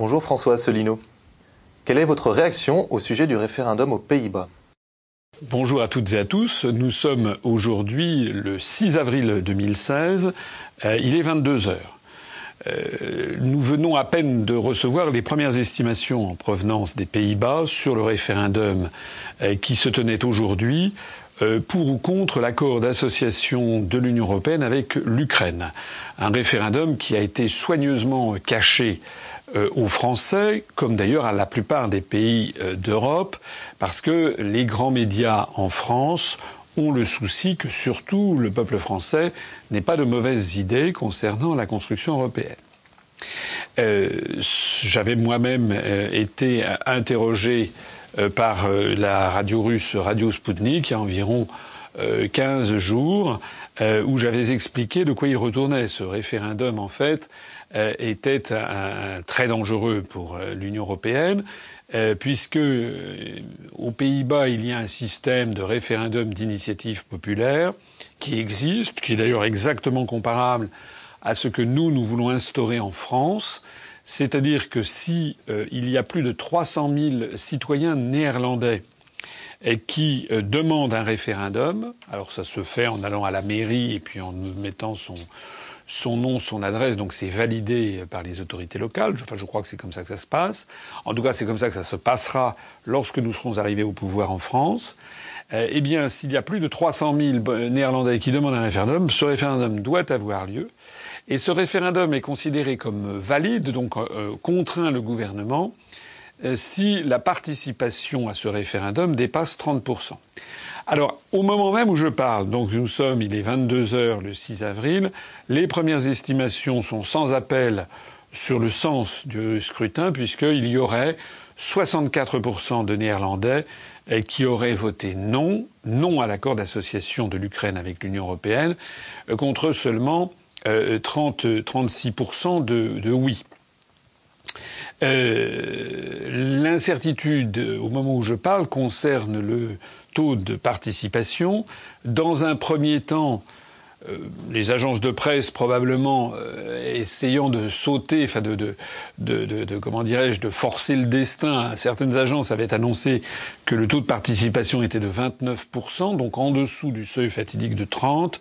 Bonjour François Asselineau. Quelle est votre réaction au sujet du référendum aux Pays-Bas? Bonjour à toutes et à tous. Nous sommes aujourd'hui le 6 avril 2016. Euh, il est 22 heures. Euh, nous venons à peine de recevoir les premières estimations en provenance des Pays-Bas sur le référendum euh, qui se tenait aujourd'hui pour ou contre l'accord d'association de l'Union européenne avec l'Ukraine. Un référendum qui a été soigneusement caché aux Français, comme d'ailleurs à la plupart des pays d'Europe, parce que les grands médias en France ont le souci que surtout le peuple français n'ait pas de mauvaises idées concernant la construction européenne. Euh, J'avais moi-même euh, été interrogé euh, par euh, la radio russe Radio Sputnik il y a environ 15 jours, où j'avais expliqué de quoi il retournait. Ce référendum, en fait, était un, très dangereux pour l'Union européenne euh, puisque euh, aux Pays-Bas, il y a un système de référendum d'initiative populaire qui existe, qui est d'ailleurs exactement comparable à ce que nous, nous voulons instaurer en France. C'est-à-dire que si euh, il y a plus de 300 000 citoyens néerlandais qui demandent un référendum, alors ça se fait en allant à la mairie et puis en mettant son, son nom, son adresse, donc c'est validé par les autorités locales. Enfin, je crois que c'est comme ça que ça se passe. En tout cas, c'est comme ça que ça se passera lorsque nous serons arrivés au pouvoir en France. Euh, eh bien, s'il y a plus de 300 000 Néerlandais qui demandent un référendum, ce référendum doit avoir lieu. Et ce référendum est considéré comme valide, donc euh, contraint le gouvernement, euh, si la participation à ce référendum dépasse 30 alors, au moment même où je parle, donc nous sommes, il est 22 heures le 6 avril, les premières estimations sont sans appel sur le sens du scrutin, puisqu'il y aurait 64% de Néerlandais eh, qui auraient voté non, non à l'accord d'association de l'Ukraine avec l'Union européenne, euh, contre seulement 30, euh, 36% de, oui. Euh, l'incertitude, au moment où je parle, concerne le de participation. Dans un premier temps, euh, les agences de presse probablement euh, essayant de sauter, enfin de, de, de, de comment dirais-je, de forcer le destin. Certaines agences avaient annoncé que le taux de participation était de 29%, donc en dessous du seuil fatidique de 30.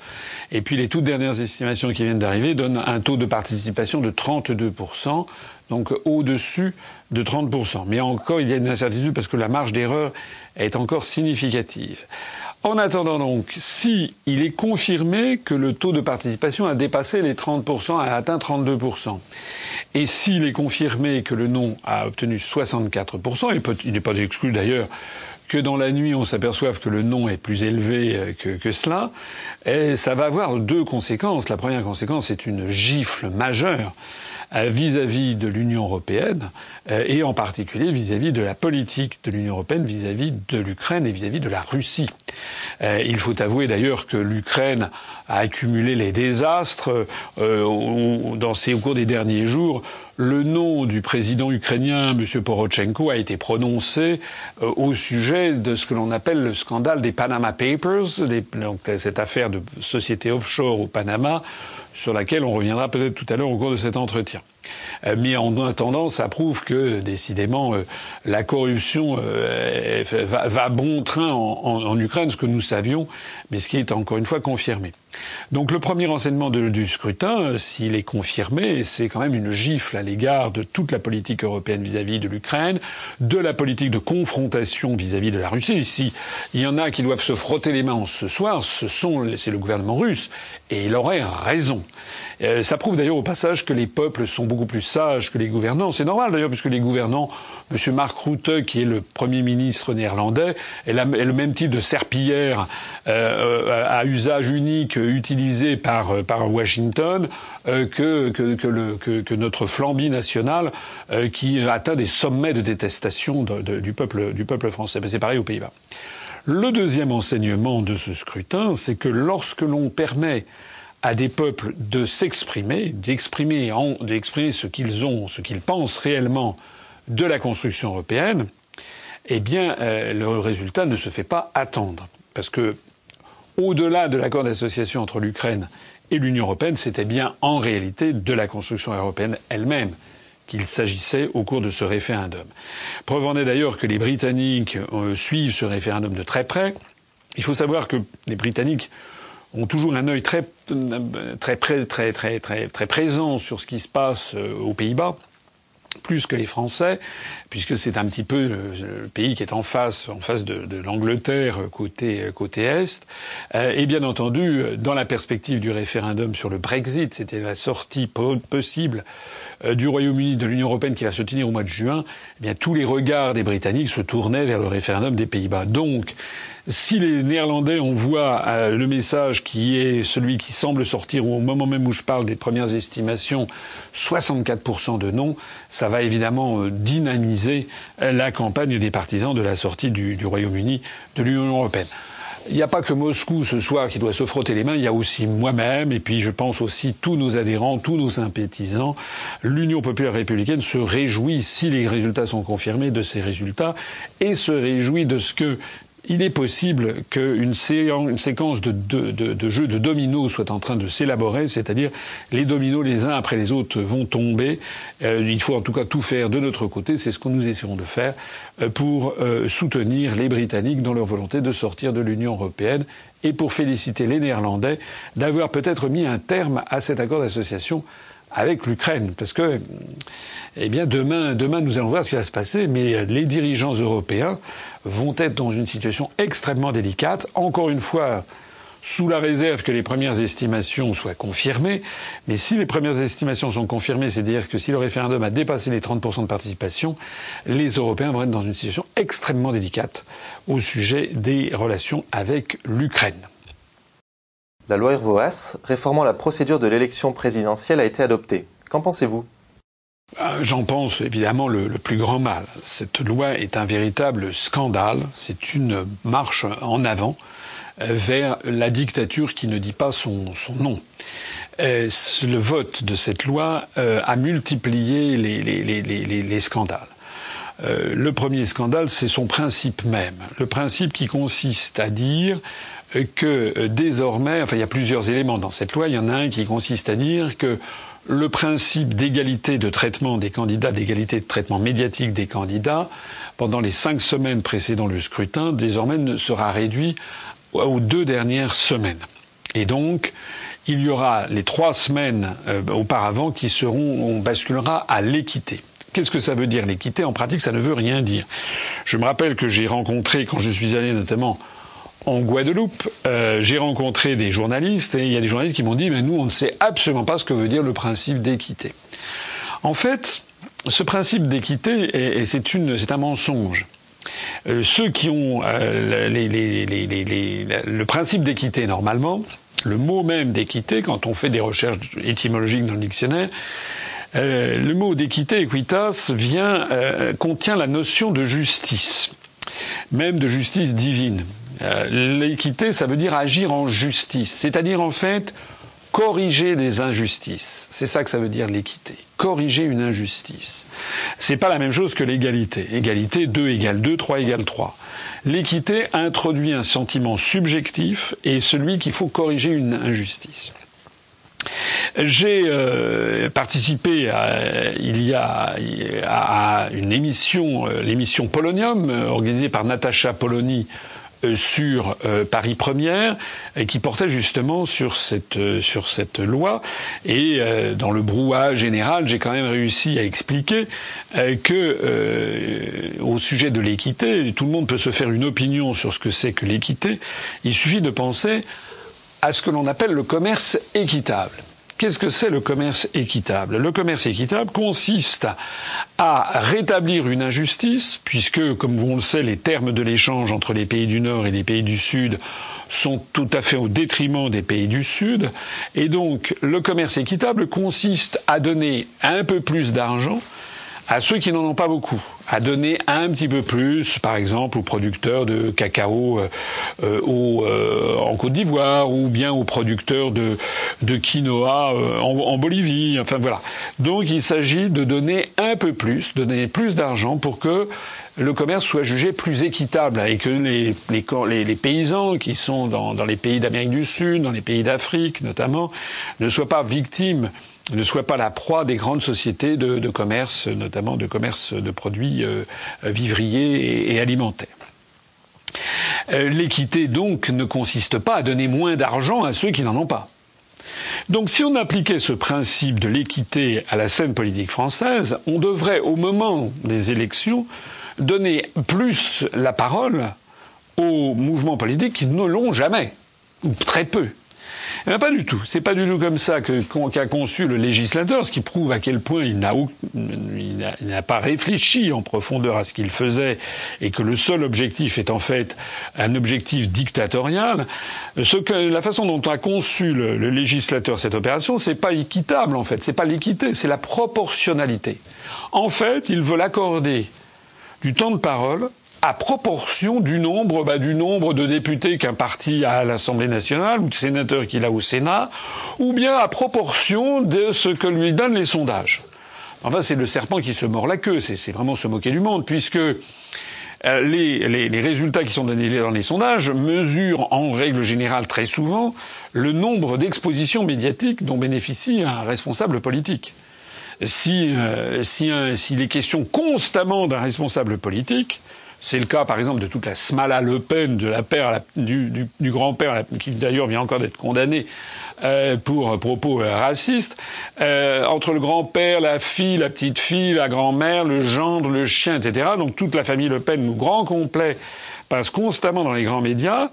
Et puis les toutes dernières estimations qui viennent d'arriver donnent un taux de participation de 32%, donc au-dessus de 30%. Mais encore, il y a une incertitude parce que la marge d'erreur est encore significative. En attendant donc, si il est confirmé que le taux de participation a dépassé les 30%, a atteint 32%, et s'il est confirmé que le non a obtenu 64%, et il n'est pas exclu d'ailleurs que dans la nuit on s'aperçoive que le non est plus élevé euh, que, cela, et ça va avoir deux conséquences. La première conséquence c'est une gifle majeure euh, vis-à-vis de l'Union européenne euh, et en particulier vis-à-vis de la politique de l'Union européenne vis-à-vis de l'Ukraine et vis-à-vis de la Russie. Euh, il faut avouer d'ailleurs que l'Ukraine a accumulé les désastres dans ces, au cours des derniers jours. Le nom du président ukrainien, M. Porochenko, a été prononcé au sujet de ce que l'on appelle le scandale des Panama Papers, donc cette affaire de société offshore au Panama, sur laquelle on reviendra peut-être tout à l'heure au cours de cet entretien. Euh, mais en attendant, ça prouve que décidément euh, la corruption euh, va, bon train en, Ukraine, ce que nous savions, mais ce qui est encore une fois confirmé. Donc le premier renseignement du scrutin, s'il est confirmé, c'est quand même une gifle à l'égard de toute la politique européenne vis-à-vis de l'Ukraine, de la politique de confrontation vis-à-vis de la Russie. Ici, il y en a qui doivent se frotter les mains ce soir, ce sont, c'est le gouvernement russe, et il aurait raison. Euh, ça prouve d'ailleurs au passage que les peuples sont beaucoup plus sages que les gouvernants. C'est normal d'ailleurs, puisque les gouvernants, M. Mark Rutte, qui est le Premier ministre néerlandais, est, le même type de serpillière euh, à usage unique utilisé par, par Washington euh, que, que, que, le, que, notre flambie nationale qui atteint des sommets de détestation du, peuple, du peuple français. C'est pareil aux Pays-Bas. Le deuxième enseignement de ce scrutin, c'est que lorsque l'on permet à des peuples de s'exprimer, d'exprimer, d'exprimer ce qu'ils ont, ce qu'ils pensent réellement de la construction européenne, eh bien, euh, le résultat ne se fait pas attendre. Parce que, au-delà de l'accord d'association entre l'Ukraine et l'Union européenne, c'était bien en réalité de la construction européenne elle-même qu'il s'agissait au cours de ce référendum. Preuve en est d'ailleurs que les Britanniques euh, suivent ce référendum de très près. Il faut savoir que les Britanniques ont toujours un œil très, très, très, très, très, très présent sur ce qui se passe euh, aux Pays-Bas plus que les Français, puisque c'est un petit peu le, pays qui est en face, en face de, l'Angleterre côté côté est. Euh, et bien entendu, dans la perspective du référendum sur le Brexit, c'était la sortie possible euh, du Royaume-Uni de l'Union européenne qui va se tenir au mois de juin. Eh bien, tous les regards des Britanniques se tournaient vers le référendum des Pays-Bas. Donc, si les Néerlandais envoient euh, le message qui est celui qui semble sortir au moment même où je parle des premières estimations, 64% de non, ça va évidemment euh, dynamiser euh, la campagne des partisans de la sortie du, du Royaume-Uni de l'Union européenne. Il n'y a pas que Moscou ce soir qui doit se frotter les mains, il y a aussi moi-même, et puis je pense aussi tous nos adhérents, tous nos sympathisants. L'Union populaire républicaine se réjouit, si les résultats sont confirmés, de ces résultats, et se réjouit de ce que il est possible qu'une séquence de, jeux de dominos soit en train de s'élaborer, c'est-à-dire les dominos les uns après les autres vont tomber. Euh, il faut en tout cas tout faire de notre côté, c'est ce que nous essaierons de faire euh, pour euh, soutenir les Britanniques dans leur volonté de sortir de l'Union européenne et pour féliciter les Néerlandais d'avoir peut-être mis un terme à cet accord d'association avec l'Ukraine, parce que, eh bien, demain, demain, nous allons voir ce qui va se passer, mais les dirigeants européens vont être dans une situation extrêmement délicate. Encore une fois, sous la réserve que les premières estimations soient confirmées. Mais si les premières estimations sont confirmées, c'est-à-dire que si le référendum a dépassé les 30% de participation, les Européens vont être dans une situation extrêmement délicate au sujet des relations avec l'Ukraine. La loi Hervoas réformant la procédure de l'élection présidentielle a été adoptée. Qu'en pensez-vous? Euh, J'en pense évidemment le, plus grand mal. Cette loi est un véritable scandale. C'est une marche en avant euh, vers la dictature qui ne dit pas son, nom. Euh, le vote de cette loi a multiplié les, scandales. le premier scandale, c'est son principe même. Le principe qui consiste à dire que désormais, enfin il y a plusieurs éléments dans cette loi, il y en a un qui consiste à dire que le principe d'égalité de traitement des candidats, d'égalité de traitement médiatique des candidats, pendant les cinq semaines précédant le scrutin, désormais sera réduit aux deux dernières semaines. Et donc, il y aura les trois semaines euh, auparavant qui seront, on basculera à l'équité. Qu'est-ce que ça veut dire l'équité? En pratique, ça ne veut rien dire. Je me rappelle que j'ai rencontré, quand je suis allé notamment en Guadeloupe, euh, j'ai rencontré des journalistes et il y a des journalistes qui m'ont dit mais nous on ne sait absolument pas ce que veut dire le principe d'équité. En fait, ce principe d'équité c'est un mensonge. Euh, ceux qui ont euh, le principe d'équité normalement, le mot même d'équité, quand on fait des recherches étymologiques dans le dictionnaire, le mot d'équité, equitas, contient la notion de justice, même de justice divine. Euh, l'équité, ça veut dire agir en justice, c'est-à-dire en fait corriger des injustices. C'est ça que ça veut dire l'équité. Corriger une injustice. C'est pas la même chose que l'égalité. Égalité, 2 égale 2, 3 égale 3. L'équité introduit un sentiment subjectif et celui qu'il faut corriger une injustice. J'ai euh, participé à, il y a une émission, euh, l'émission Polonium, organisée par Natacha Polony sur euh, Paris Première et qui portait justement sur cette euh, sur cette loi. Et dans le brouhaha général j'ai quand même réussi à expliquer que au sujet de l'équité tout le monde peut se faire une opinion sur ce que c'est que l'équité. Il suffit de penser à ce que l'on appelle le commerce équitable Qu'est-ce que c'est le commerce équitable? Le commerce équitable consiste à rétablir une injustice, puisque, comme on le sait, les termes de l'échange entre les pays du Nord et les pays du Sud sont tout à fait au détriment des pays du Sud. Et donc, le commerce équitable consiste à donner un peu plus d'argent à ceux qui n'en ont pas beaucoup, à donner un petit peu plus, par exemple, aux producteurs de cacao euh, euh, euh, en Côte d'Ivoire, ou bien aux producteurs de, de quinoa en, en, Bolivie. Enfin voilà. Donc il s'agit de donner un peu plus, de donner plus d'argent pour que le commerce soit jugé plus équitable et que les, les, les paysans qui sont dans, dans les pays d'Amérique du Sud, dans les pays d'Afrique notamment, ne soient pas victimes ne soit pas la proie des grandes sociétés de, commerce, notamment de commerce de produits euh, vivriers et, alimentaires. Euh, l'équité, donc, ne consiste pas à donner moins d'argent à ceux qui n'en ont pas. Donc si on appliquait ce principe de l'équité à la scène politique française, on devrait, au moment des élections, donner plus la parole aux mouvements politiques qui ne l'ont jamais, ou très peu. Eh ben, pas du tout. C'est pas du tout comme ça qu'a conçu le législateur, ce qui prouve à quel point il n'a pas réfléchi en profondeur à ce qu'il faisait et que le seul objectif est en fait un objectif dictatorial. Ce que, la façon dont a conçu le, le législateur cette opération, c'est pas équitable en fait. C'est pas l'équité, c'est la proportionnalité. En fait, il veut l'accorder du temps de parole à proportion du nombre, bah, du nombre de députés qu'un parti a à l'Assemblée nationale ou de sénateurs qu'il a au Sénat, ou bien à proportion de ce que lui donnent les sondages. Enfin, c'est le serpent qui se mord la queue. C'est vraiment se moquer du monde, puisque euh, les, les, résultats qui sont donnés dans les sondages mesurent en règle générale très souvent le nombre d'expositions médiatiques dont bénéficie un responsable politique. Si, euh, si, si les questions constamment d'un responsable politique, c'est le cas, par exemple, de toute la Smala Le Pen, de la père, du, grand-père, qui d'ailleurs vient encore d'être condamné euh, pour propos euh, racistes. Euh, entre le grand-père, la fille, la petite-fille, la grand-mère, le gendre, le chien, etc. Donc toute la famille Le Pen, grand complet, passe constamment dans les grands médias.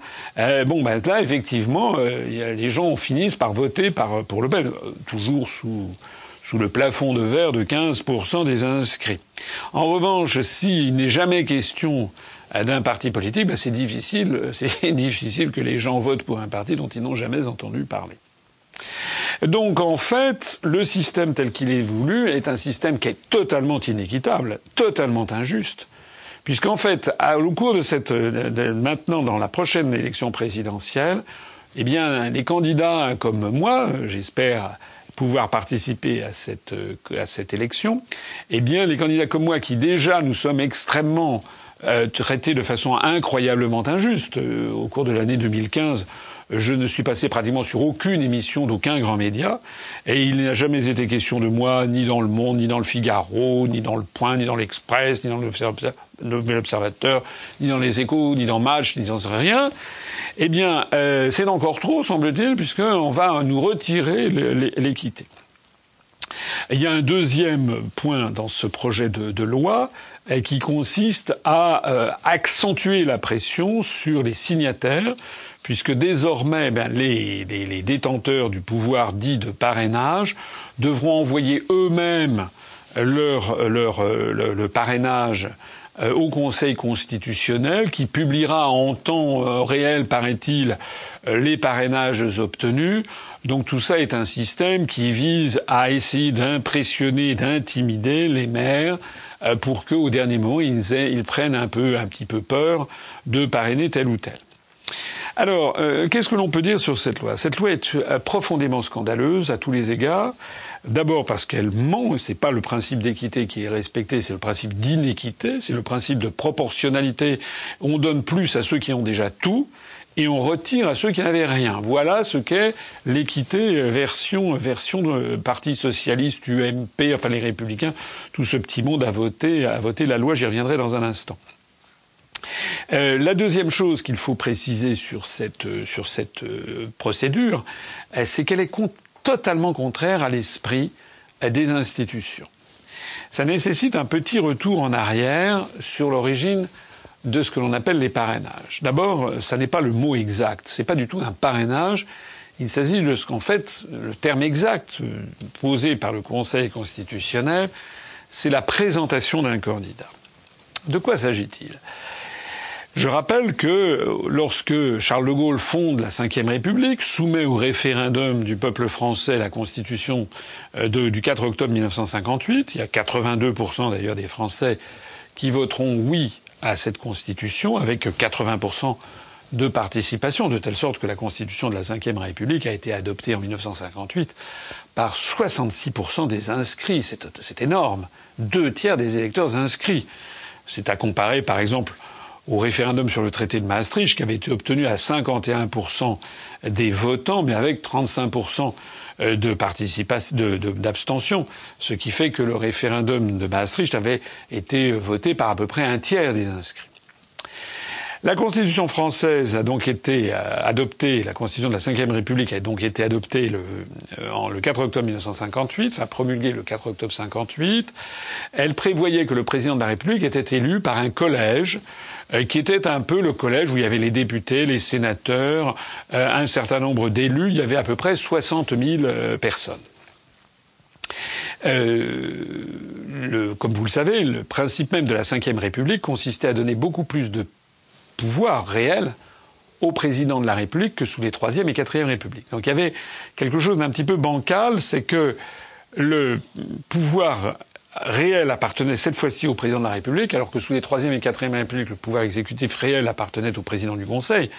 bon, ben là, effectivement, les gens finissent par voter par, pour Le Pen, toujours sous sous le plafond de verre de 15% des inscrits. En revanche, s'il n'est jamais question d'un parti politique, ben c'est difficile, c'est difficile que les gens votent pour un parti dont ils n'ont jamais entendu parler. Donc en fait, le système tel qu'il est voulu est un système qui est totalement inéquitable, totalement injuste, puisqu'en fait, au cours de cette, maintenant dans la prochaine élection présidentielle, eh bien, les candidats comme moi, j'espère pouvoir participer à cette, euh, à cette élection, eh bien, les candidats comme moi, qui déjà nous sommes extrêmement euh, traités de façon incroyablement injuste euh, au cours de l'année 2015, je ne suis passé pratiquement sur aucune émission d'aucun grand média, et il n'a jamais été question de moi, ni dans Le Monde, ni dans Le Figaro, ni dans Le Point, ni dans l'Express, ni dans l'Observateur, ni dans Les Échos, ni dans Match, ni dans rien. Eh bien, euh, c'est encore trop, semble-t-il, puisqu'on va nous retirer l'équité. Il y a un deuxième point dans ce projet de, loi euh, qui consiste à euh, accentuer la pression sur les signataires, puisque désormais ben, les, détenteurs du pouvoir dit de parrainage devront envoyer eux-mêmes leur, le parrainage au Conseil constitutionnel qui publiera en temps euh, réel, paraît-il, euh, les parrainages obtenus. Donc tout ça est un système qui vise à essayer d'impressionner, d'intimider les maires pour qu'au dernier moment ils, ils, prennent un peu, un petit peu peur de parrainer tel ou tel. Alors, qu'est-ce que l'on peut dire sur cette loi? Cette loi est profondément scandaleuse à tous les égards. D'abord parce qu'elle ment, c'est pas le principe d'équité qui est respecté, c'est le principe d'inéquité, c'est le principe de proportionnalité. On donne plus à ceux qui ont déjà tout et on retire à ceux qui n'avaient rien. Voilà ce qu'est l'équité version version Parti socialiste, UMP, enfin les républicains, tout ce petit monde a voté a voté la loi. J'y reviendrai dans un instant. Euh, la deuxième chose qu'il faut préciser sur cette, sur cette euh, procédure, euh, c'est qu'elle est totalement contraire à l'esprit des institutions. Ça nécessite un petit retour en arrière sur l'origine de ce que l'on appelle les parrainages. D'abord, ça n'est pas le mot exact, c'est pas du tout un parrainage. Il s'agit de ce qu'en fait, le terme exact euh, posé par le Conseil constitutionnel, c'est la présentation d'un candidat. De quoi s'agit-il? Je rappelle que lorsque Charles de Gaulle fonde la Ve République, soumet au référendum du peuple français la Constitution euh, du 4 octobre 1958, il y a 82% d'ailleurs des Français qui voteront oui à cette Constitution, avec 80% de participation, de telle sorte que la Constitution de la Ve République a été adoptée en 1958 par 66% des inscrits. C'est énorme. Deux tiers des électeurs inscrits. C'est à comparer, par exemple, au référendum sur le traité de Maastricht, qui avait été obtenu à 51% des votants, mais avec 35% euh, de d'abstention, ce qui fait que le référendum de Maastricht avait été voté par à peu près un tiers des inscrits. La Constitution française a donc été euh, adoptée, la Constitution de la Ve République a donc été adoptée le, euh, le 4 octobre 1958, enfin promulguée le 4 octobre 58. Elle prévoyait que le président de la République était élu par un collège qui était un peu le collège où il y avait les députés, les sénateurs, un certain nombre d'élus. Il y avait à peu près 60 000 personnes. le, comme vous le savez, le principe même de la Ve République consistait à donner beaucoup plus de pouvoir réel au président de la République que sous les troisième et quatrième Républiques. Donc il y avait quelque chose d'un petit peu bancal, c'est que le pouvoir réel appartenait cette fois-ci au président de la République, alors que sous les troisième et quatrième Républiques, le pouvoir exécutif réel appartenait au président du Conseil,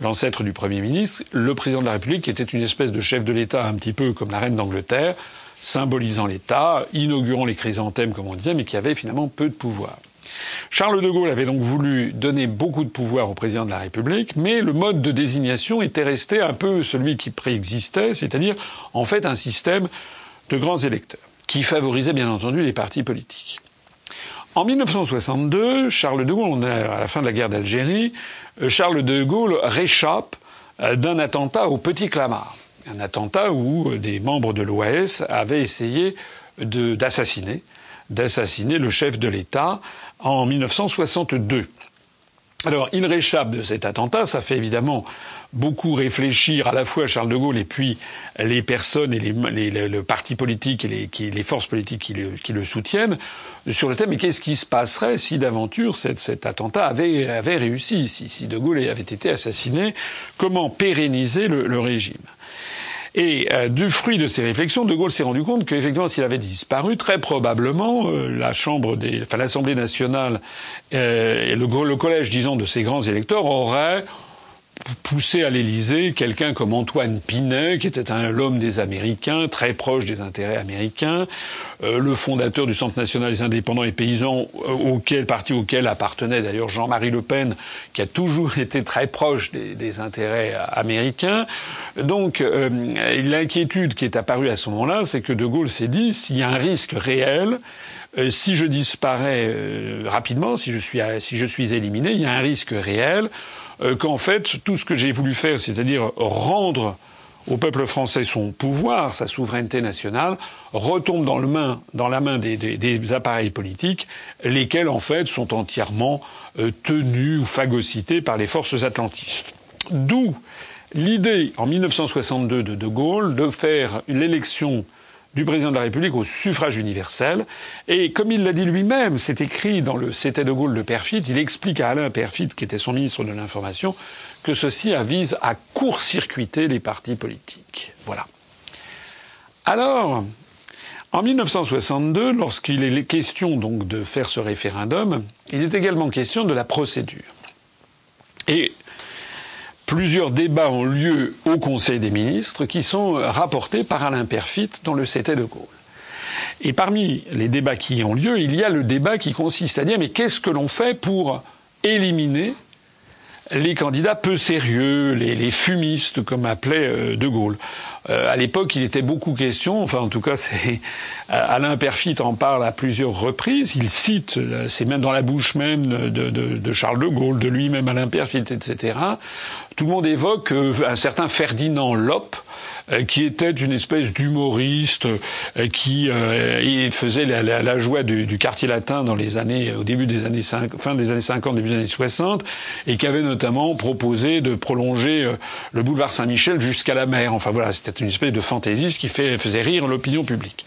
l'ancêtre du Premier ministre, le président de la République était une espèce de chef de l'État un petit peu comme la reine d'Angleterre, symbolisant l'État, inaugurant les chrysanthèmes comme on disait, mais qui avait finalement peu de pouvoir. Charles de Gaulle avait donc voulu donner beaucoup de pouvoir au président de la République, mais le mode de désignation était resté un peu celui qui préexistait, c'est-à-dire en fait un système de grands électeurs, qui favorisait bien entendu les partis politiques. En 1962, Charles de Gaulle, on est à la fin de la guerre d'Algérie, euh, Charles de Gaulle réchappe euh, d'un attentat au Petit Clamart. Un attentat où euh, des membres de l'OAS avaient essayé d'assassiner d'assassiner le chef de l'État en 1962. Alors, il réchappe de cet attentat. Ça fait évidemment beaucoup réfléchir à la fois Charles de Gaulle et puis les personnes et les, le parti politique et les, les forces politiques qui le, qui le, soutiennent sur le thème. Mais qu'est-ce qui se passerait si d'aventure cet, attentat avait, avait réussi, si, si, de Gaulle avait été assassiné Comment pérenniser le régime? Et euh, du fruit de ces réflexions, De Gaulle s'est rendu compte qu'effectivement, s'il avait disparu, très probablement, euh, la Chambre des, enfin l'Assemblée nationale euh, et le, le, collège, disons, de ces grands électeurs auraient poussé à l'Élysée quelqu'un comme Antoine Pinet, qui était un l'homme des Américains, très proche des intérêts américains, euh, le fondateur du Centre national des indépendants et paysans, euh, auquel parti auquel appartenait d'ailleurs Jean-Marie Le Pen, qui a toujours été très proche des, intérêts américains. Donc euh, l'inquiétude qui est apparue à ce moment-là, c'est que De Gaulle s'est dit s'il y a un risque réel, si je disparais rapidement, si je suis si je suis éliminé, il y a un risque réel qu'en fait, tout ce que j'ai voulu faire, c'est-à-dire rendre au peuple français son pouvoir, sa souveraineté nationale, retombe dans, le main, dans la main des, des, des, appareils politiques, lesquels en fait sont entièrement euh, tenus ou phagocytés par les forces atlantistes. D'où l'idée en 1962 de De Gaulle de faire l'élection du président de la République au suffrage universel. Et comme il l'a dit lui-même, c'est écrit dans le C'était de Gaulle de Perfit, il explique à Alain Perfit, qui était son ministre de l'Information, que ceci vise à court-circuiter les partis politiques. Voilà. Alors, en 1962, lorsqu'il est question donc de faire ce référendum, il est également question de la procédure. Et Plusieurs débats ont lieu au Conseil des ministres qui sont rapportés par Alain Perfit dans le CT de Gaulle. Et parmi les débats qui ont lieu, il y a le débat qui consiste à dire mais qu'est-ce que l'on fait pour éliminer les candidats peu sérieux, les, fumistes, comme appelait euh, De Gaulle. Euh, à l'époque, il était beaucoup question, enfin en tout cas, c'est euh, Alain Perfit en parle à plusieurs reprises. Il cite, c'est même dans la bouche même de, Charles de Gaulle, de lui-même Alain Perfit, etc. Tout le monde évoque un certain Ferdinand Loppe euh, qui était une espèce d'humoriste euh, qui euh, faisait la, la, joie du, quartier latin dans les années, au début des années 5, fin des années 50, début des années 60, et qui avait notamment proposé de prolonger le boulevard Saint-Michel jusqu'à la mer. Enfin voilà, c'était une espèce de fantaisiste qui faisait rire l'opinion publique.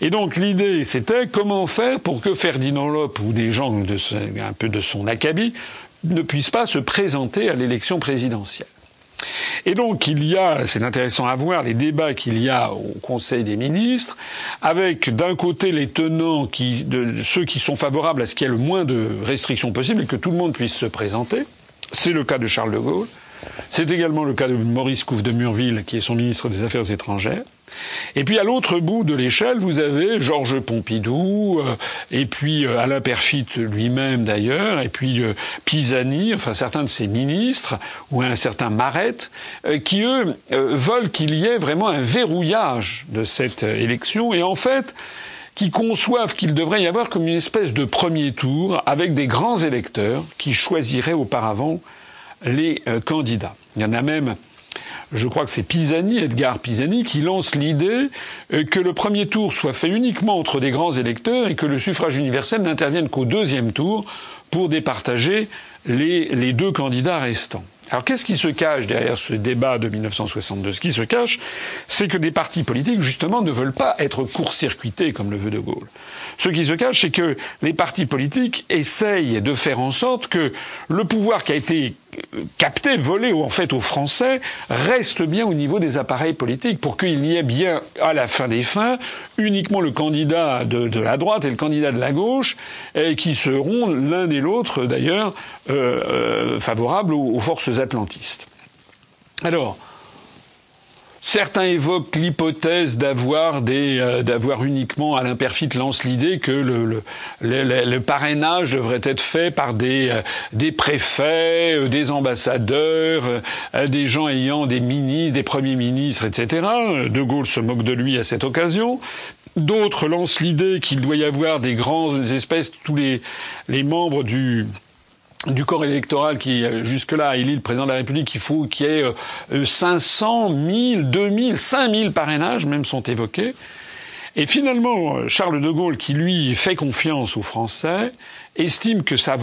Et donc l'idée, c'était comment faire pour que Ferdinand Lope ou des gens de, un peu de son acabit ne puissent pas se présenter à l'élection présidentielle. Et donc il y a, c'est intéressant à voir les débats qu'il y a au Conseil des ministres, avec d'un côté les tenants qui, ceux qui sont favorables à ce qu'il y ait le moins de restrictions possibles et que tout le monde puisse se présenter. C'est le cas de Charles de Gaulle. C'est également le cas de Maurice Couve de Murville, qui est son ministre des Affaires étrangères. Et puis à l'autre bout de l'échelle, vous avez Georges Pompidou, euh, et puis euh, Alain Perfit lui-même d'ailleurs, et puis euh, Pisani, enfin certains de ses ministres, ou un certain Marette, qui eux veulent qu'il y ait vraiment un verrouillage de cette élection, et en fait qui conçoivent qu'il devrait y avoir comme une espèce de premier tour avec des grands électeurs qui choisiraient auparavant les candidats. Il y en a même je crois que c'est Pisani, Edgar Pisani, qui lance l'idée euh, que le premier tour soit fait uniquement entre des grands électeurs et que le suffrage universel n'intervienne qu'au deuxième tour pour départager les, les deux candidats restants. Alors qu'est-ce qui se cache derrière ce débat de 1962 Ce qui se cache, c'est que des partis politiques, justement, ne veulent pas être court-circuités comme le veut De Gaulle. Ce qui se cache, c'est que les partis politiques essayent de faire en sorte que le pouvoir qui a été capté, volé en fait aux Français, reste bien au niveau des appareils politiques pour qu'il n'y ait bien, à la fin des fins, uniquement le candidat de, la droite et le candidat de la gauche, qui seront l'un et l'autre d'ailleurs euh, euh, favorables aux forces atlantistes. Alors, Certains évoquent l'hypothèse d'avoir euh, d'avoir uniquement Alain Perfit lance l'idée que le, le, le, parrainage devrait être fait par des, euh, des préfets, euh, des ambassadeurs, des gens ayant des ministres, des premiers ministres, etc. De Gaulle se moque de lui à cette occasion. D'autres lancent l'idée qu'il doit y avoir des grandes espèces, tous les, les membres du, du corps électoral qui jusque-là élit le président de la République, il faut qu'il y ait 500, 1000, 2000, 5000 parrainages même sont évoqués. Et finalement, Charles de Gaulle, qui lui fait confiance aux Français, estime que sa,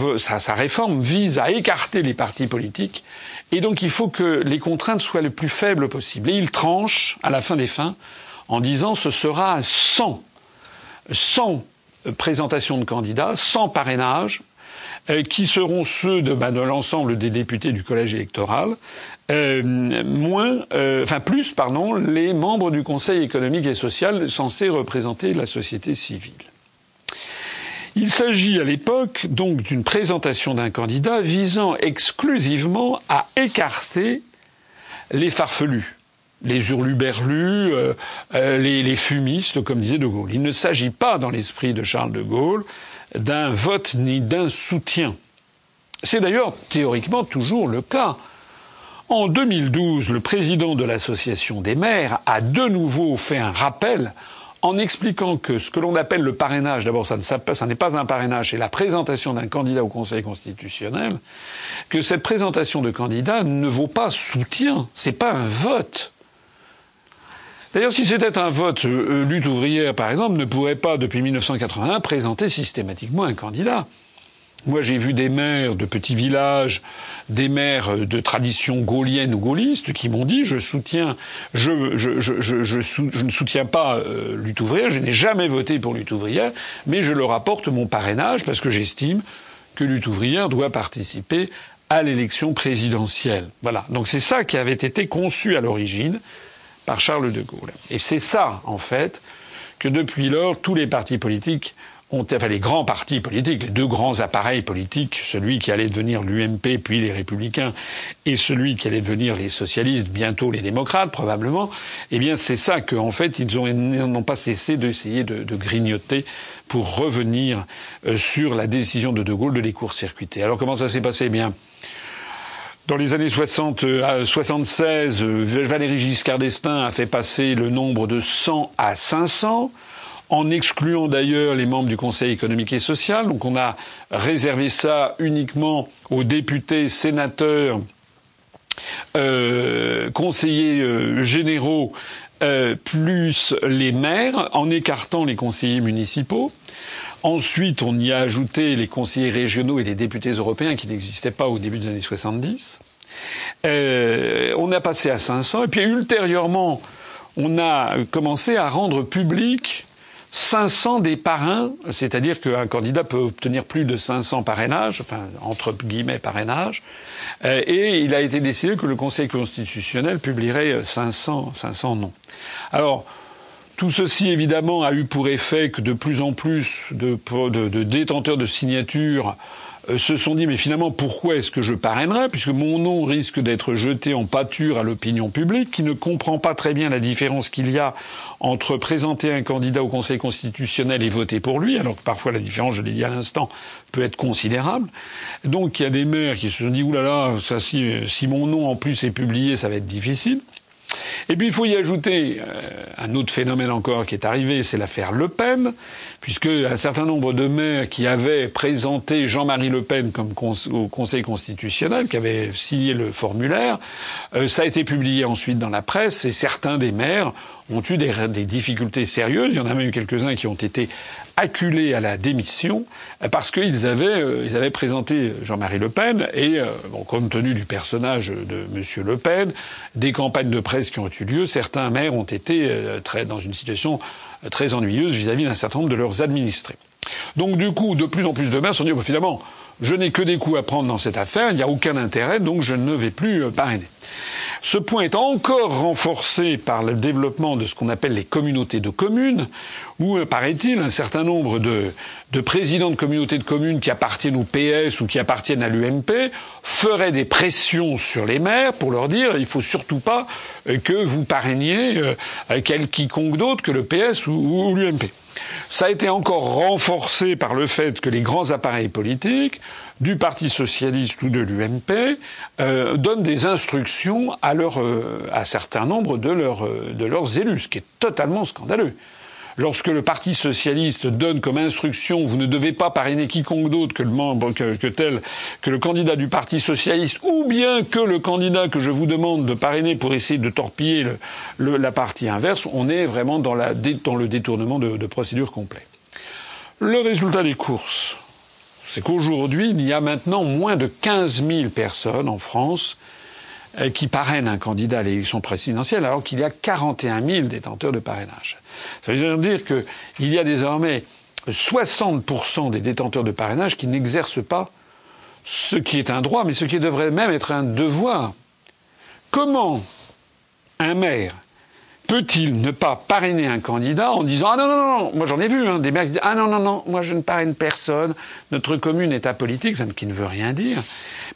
réforme vise à écarter les partis politiques, et donc il faut que les contraintes soient le plus faibles possible. Et il tranche, à la fin des fins, en disant ce sera 100, 100 présentations de candidats, 100 parrainages, euh, qui seront ceux de, bah, de l'ensemble des députés du collège électoral, euh, moins, euh, enfin plus, pardon, les membres du Conseil économique et social censés représenter la société civile. Il s'agit à l'époque donc d'une présentation d'un candidat visant exclusivement à écarter les farfelus, les hurluberlus, euh, les, fumistes, comme disait De Gaulle. Il ne s'agit pas, dans l'esprit de Charles de Gaulle, d'un vote ni d'un soutien. C'est d'ailleurs théoriquement toujours le cas. En 2012, le président de l'association des maires a de nouveau fait un rappel en expliquant que ce que l'on appelle le parrainage, d'abord ça, n'est pas un parrainage, c'est la présentation d'un candidat au Conseil constitutionnel, que cette présentation de candidat ne vaut pas soutien, c'est pas un vote. D'ailleurs, si c'était un vote, euh, lutte ouvrière, par exemple, ne pourrait pas, depuis 1981, présenter systématiquement un candidat. Moi, j'ai vu des maires de petits villages, des maires de tradition gaulienne ou gaulliste qui m'ont dit je soutiens, je, ne soutiens pas euh, lutte ouvrière, je n'ai jamais voté pour lutte ouvrière, mais je leur apporte mon parrainage parce que j'estime que lutte ouvrière doit participer à l'élection présidentielle. Voilà. Donc c'est ça qui avait été conçu à l'origine par Charles de Gaulle. Et c'est ça, en fait, que depuis lors, tous les partis politiques ont, enfin les grands partis politiques, les deux grands appareils politiques, celui qui allait devenir l'UMP puis les Républicains et celui qui allait devenir les socialistes, bientôt les démocrates probablement, eh bien c'est ça qu'en fait ils n'ont pas cessé d'essayer de, de, grignoter pour revenir euh, sur la décision de De Gaulle de les court-circuiter. Alors comment ça s'est passé? Eh bien, dans les années 60, 76, euh, euh, Valéry Giscard d'Estaing a fait passer le nombre de 100 à 500 en excluant d'ailleurs les membres du Conseil économique et social. Donc on a réservé ça uniquement aux députés, sénateurs, euh, conseillers généraux, plus les maires, en écartant les conseillers municipaux. Ensuite, on y a ajouté les conseillers régionaux et les députés européens qui n'existaient pas au début des années 70. Euh, on a passé à 500 et puis ultérieurement, on a commencé à rendre public 500 des parrains, c'est-à-dire qu'un candidat peut obtenir plus de 500 parrainages, enfin entre guillemets parrainages, euh, et il a été décidé que le Conseil constitutionnel publierait 500, 500 noms. Alors, tout ceci, évidemment, a eu pour effet que de plus en plus de, détenteurs de signatures euh, se sont dit mais finalement pourquoi est-ce que je parrainerais puisque mon nom risque d'être jeté en pâture à l'opinion publique qui ne comprend pas très bien la différence qu'il y a entre présenter un candidat au Conseil constitutionnel et voter pour lui alors que parfois la différence je l'ai dit à l'instant peut être considérable. Donc il y a des maires qui se sont dit oulala ça si, si mon nom en plus est publié ça va être difficile et puis il faut y ajouter euh, un autre phénomène encore qui est arrivé, c'est l'affaire Le Pen, puisque un certain nombre de maires qui avaient présenté Jean-Marie Le Pen comme au Conseil constitutionnel, qui avaient signé le formulaire, euh, ça a été publié ensuite dans la presse et certains des maires ont eu des, difficultés sérieuses. Il y en a même quelques-uns qui ont été acculés à la démission parce qu'ils avaient, euh, ils avaient présenté Jean-Marie Le Pen et, euh, bon, compte tenu du personnage de M. Le Pen, des campagnes de presse qui ont eu lieu, certains maires ont été euh, très, dans une situation très ennuyeuse vis-à-vis d'un certain nombre de leurs administrés. Donc du coup, de plus en plus de maires se sont dit, bah, finalement, je n'ai que des coups à prendre dans cette affaire, il n'y a aucun intérêt, donc je ne vais plus parrainer. Ce point est encore renforcé par le développement de ce qu'on appelle les communautés de communes, où, euh, paraît-il, un certain nombre de, de, présidents de communautés de communes qui appartiennent au PS ou qui appartiennent à l'UMP feraient des pressions sur les maires pour leur dire il faut surtout pas euh, que vous parrainiez euh, quel quiconque d'autre que le PS ou, ou l'UMP. Ça a été encore renforcé par le fait que les grands appareils politiques du Parti socialiste ou de l'UMP euh, donnent des instructions à, leur, euh, à certain nombre de, leur, euh, de leurs élus, ce qui est totalement scandaleux. Lorsque le Parti socialiste donne comme instruction vous ne devez pas parrainer quiconque d'autre que le membre que, que, tel que le candidat du Parti socialiste ou bien que le candidat que je vous demande de parrainer pour essayer de torpiller le, le, la partie inverse, on est vraiment dans, la, dans le détournement de, de procédure complet. Le résultat des courses c'est qu'aujourd'hui, il y a maintenant moins de 15 000 personnes en France euh, qui parrainent un candidat à l'élection présidentielle, alors qu'il y a 41 000 détenteurs de parrainage. Ça veut dire qu'il y a désormais 60% des détenteurs de parrainage qui n'exercent pas ce qui est un droit, mais ce qui devrait même être un devoir. Comment un maire peut-il ne pas parrainer un candidat en disant ah non non non moi j'en ai vu hein, des mecs qui disent ah non non non moi je ne parraine personne notre commune est apolitique ça qui ne veut rien dire.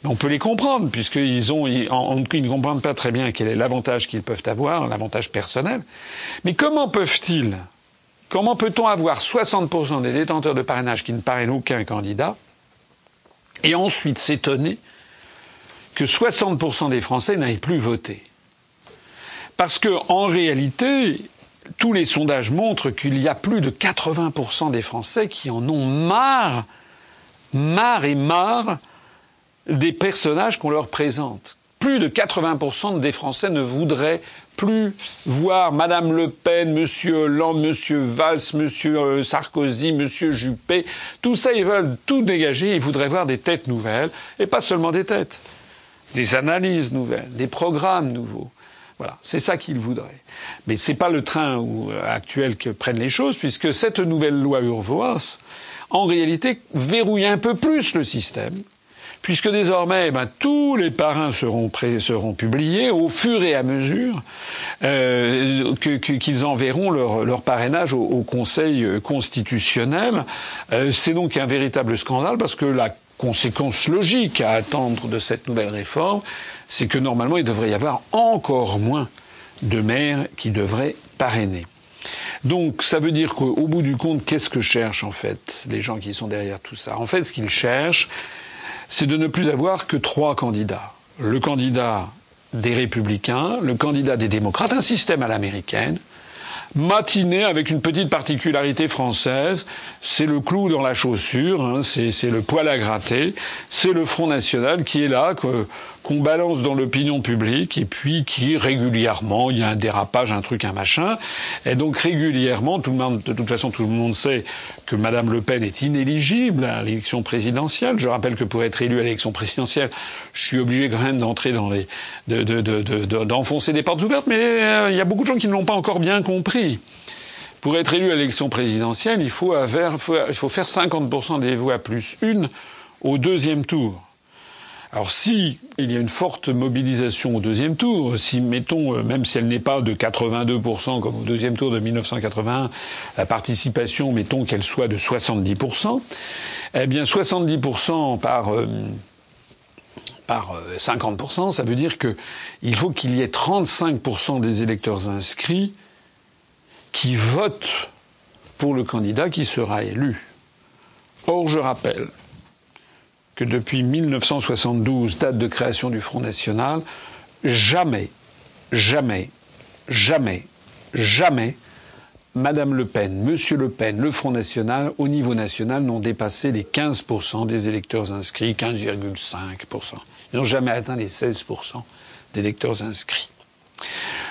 Mais on peut les comprendre puisqu'ils ont ils, ils ne comprennent pas très bien quel est l'avantage qu'ils peuvent avoir l'avantage personnel. Mais comment peuvent-ils comment peut-on avoir 60% des détenteurs de parrainage qui ne parrainent aucun candidat et ensuite s'étonner que 60% des Français n'aillent plus voter? Parce que, en réalité, tous les sondages montrent qu'il y a plus de 80% des Français qui en ont marre, marre et marre des personnages qu'on leur présente. Plus de 80% des Français ne voudraient plus voir Madame Le Pen, Monsieur Hollande, Monsieur Valls, Monsieur euh, Sarkozy, Monsieur Juppé. Tout ça, ils veulent tout dégager. Ils voudraient voir des têtes nouvelles, et pas seulement des têtes, des analyses nouvelles, des programmes nouveaux. Voilà, c'est ça qu'il voudrait. Mais c'est pas le train euh, actuel que prennent les choses, puisque cette nouvelle loi Urvoas, en réalité, verrouille un peu plus le système, puisque désormais, ben, tous les parrains seront, prêts, seront publiés au fur et à mesure euh, qu'ils enverront leur, parrainage au, Conseil constitutionnel. Euh, c'est donc un véritable scandale, parce que la conséquence logique à attendre de cette nouvelle réforme, c'est que normalement il devrait y avoir encore moins de maires qui devraient parrainer. Donc ça veut dire qu'au bout du compte, qu'est-ce que cherchent en fait les gens qui sont derrière tout ça? En fait, ce qu'ils cherchent, c'est de ne plus avoir que trois candidats. Le candidat des républicains, le candidat des démocrates, un système à l'américaine, matinée avec une petite particularité française, c'est le clou dans la chaussure, hein, c'est le poil à gratter, c'est le Front National qui est là, qu'on balance dans l'opinion publique, et puis qui régulièrement, il y a un dérapage, un truc, un machin, et donc régulièrement, tout le monde, de toute façon tout le monde sait que Madame Le Pen est inéligible à l'élection présidentielle. Je rappelle que pour être élu à l'élection présidentielle, je suis obligé quand même d'entrer dans les, d'enfoncer de, de, des portes ouvertes, mais euh, il y a beaucoup de gens qui ne l'ont pas encore bien compris. Pour être élu à l'élection présidentielle, il faut, avoir, il faut faire 50% des voix plus une au deuxième tour. Alors si il y a une forte mobilisation au deuxième tour, si mettons, euh, même si elle n'est pas de 82% comme au deuxième tour de 1981, la participation, mettons qu'elle soit de 70%, eh bien 70% par euh, par 50%, ça veut dire qu'il faut qu'il y ait 35% des électeurs inscrits qui votent pour le candidat qui sera élu. Or, je rappelle que depuis 1972, date de création du Front National, jamais, jamais, jamais, jamais, Madame Le Pen, Monsieur Le Pen, le Front National, au niveau national, n'ont dépassé les 15% des électeurs inscrits, 15,5%. Ils n'ont jamais atteint les 16% d'électeurs inscrits.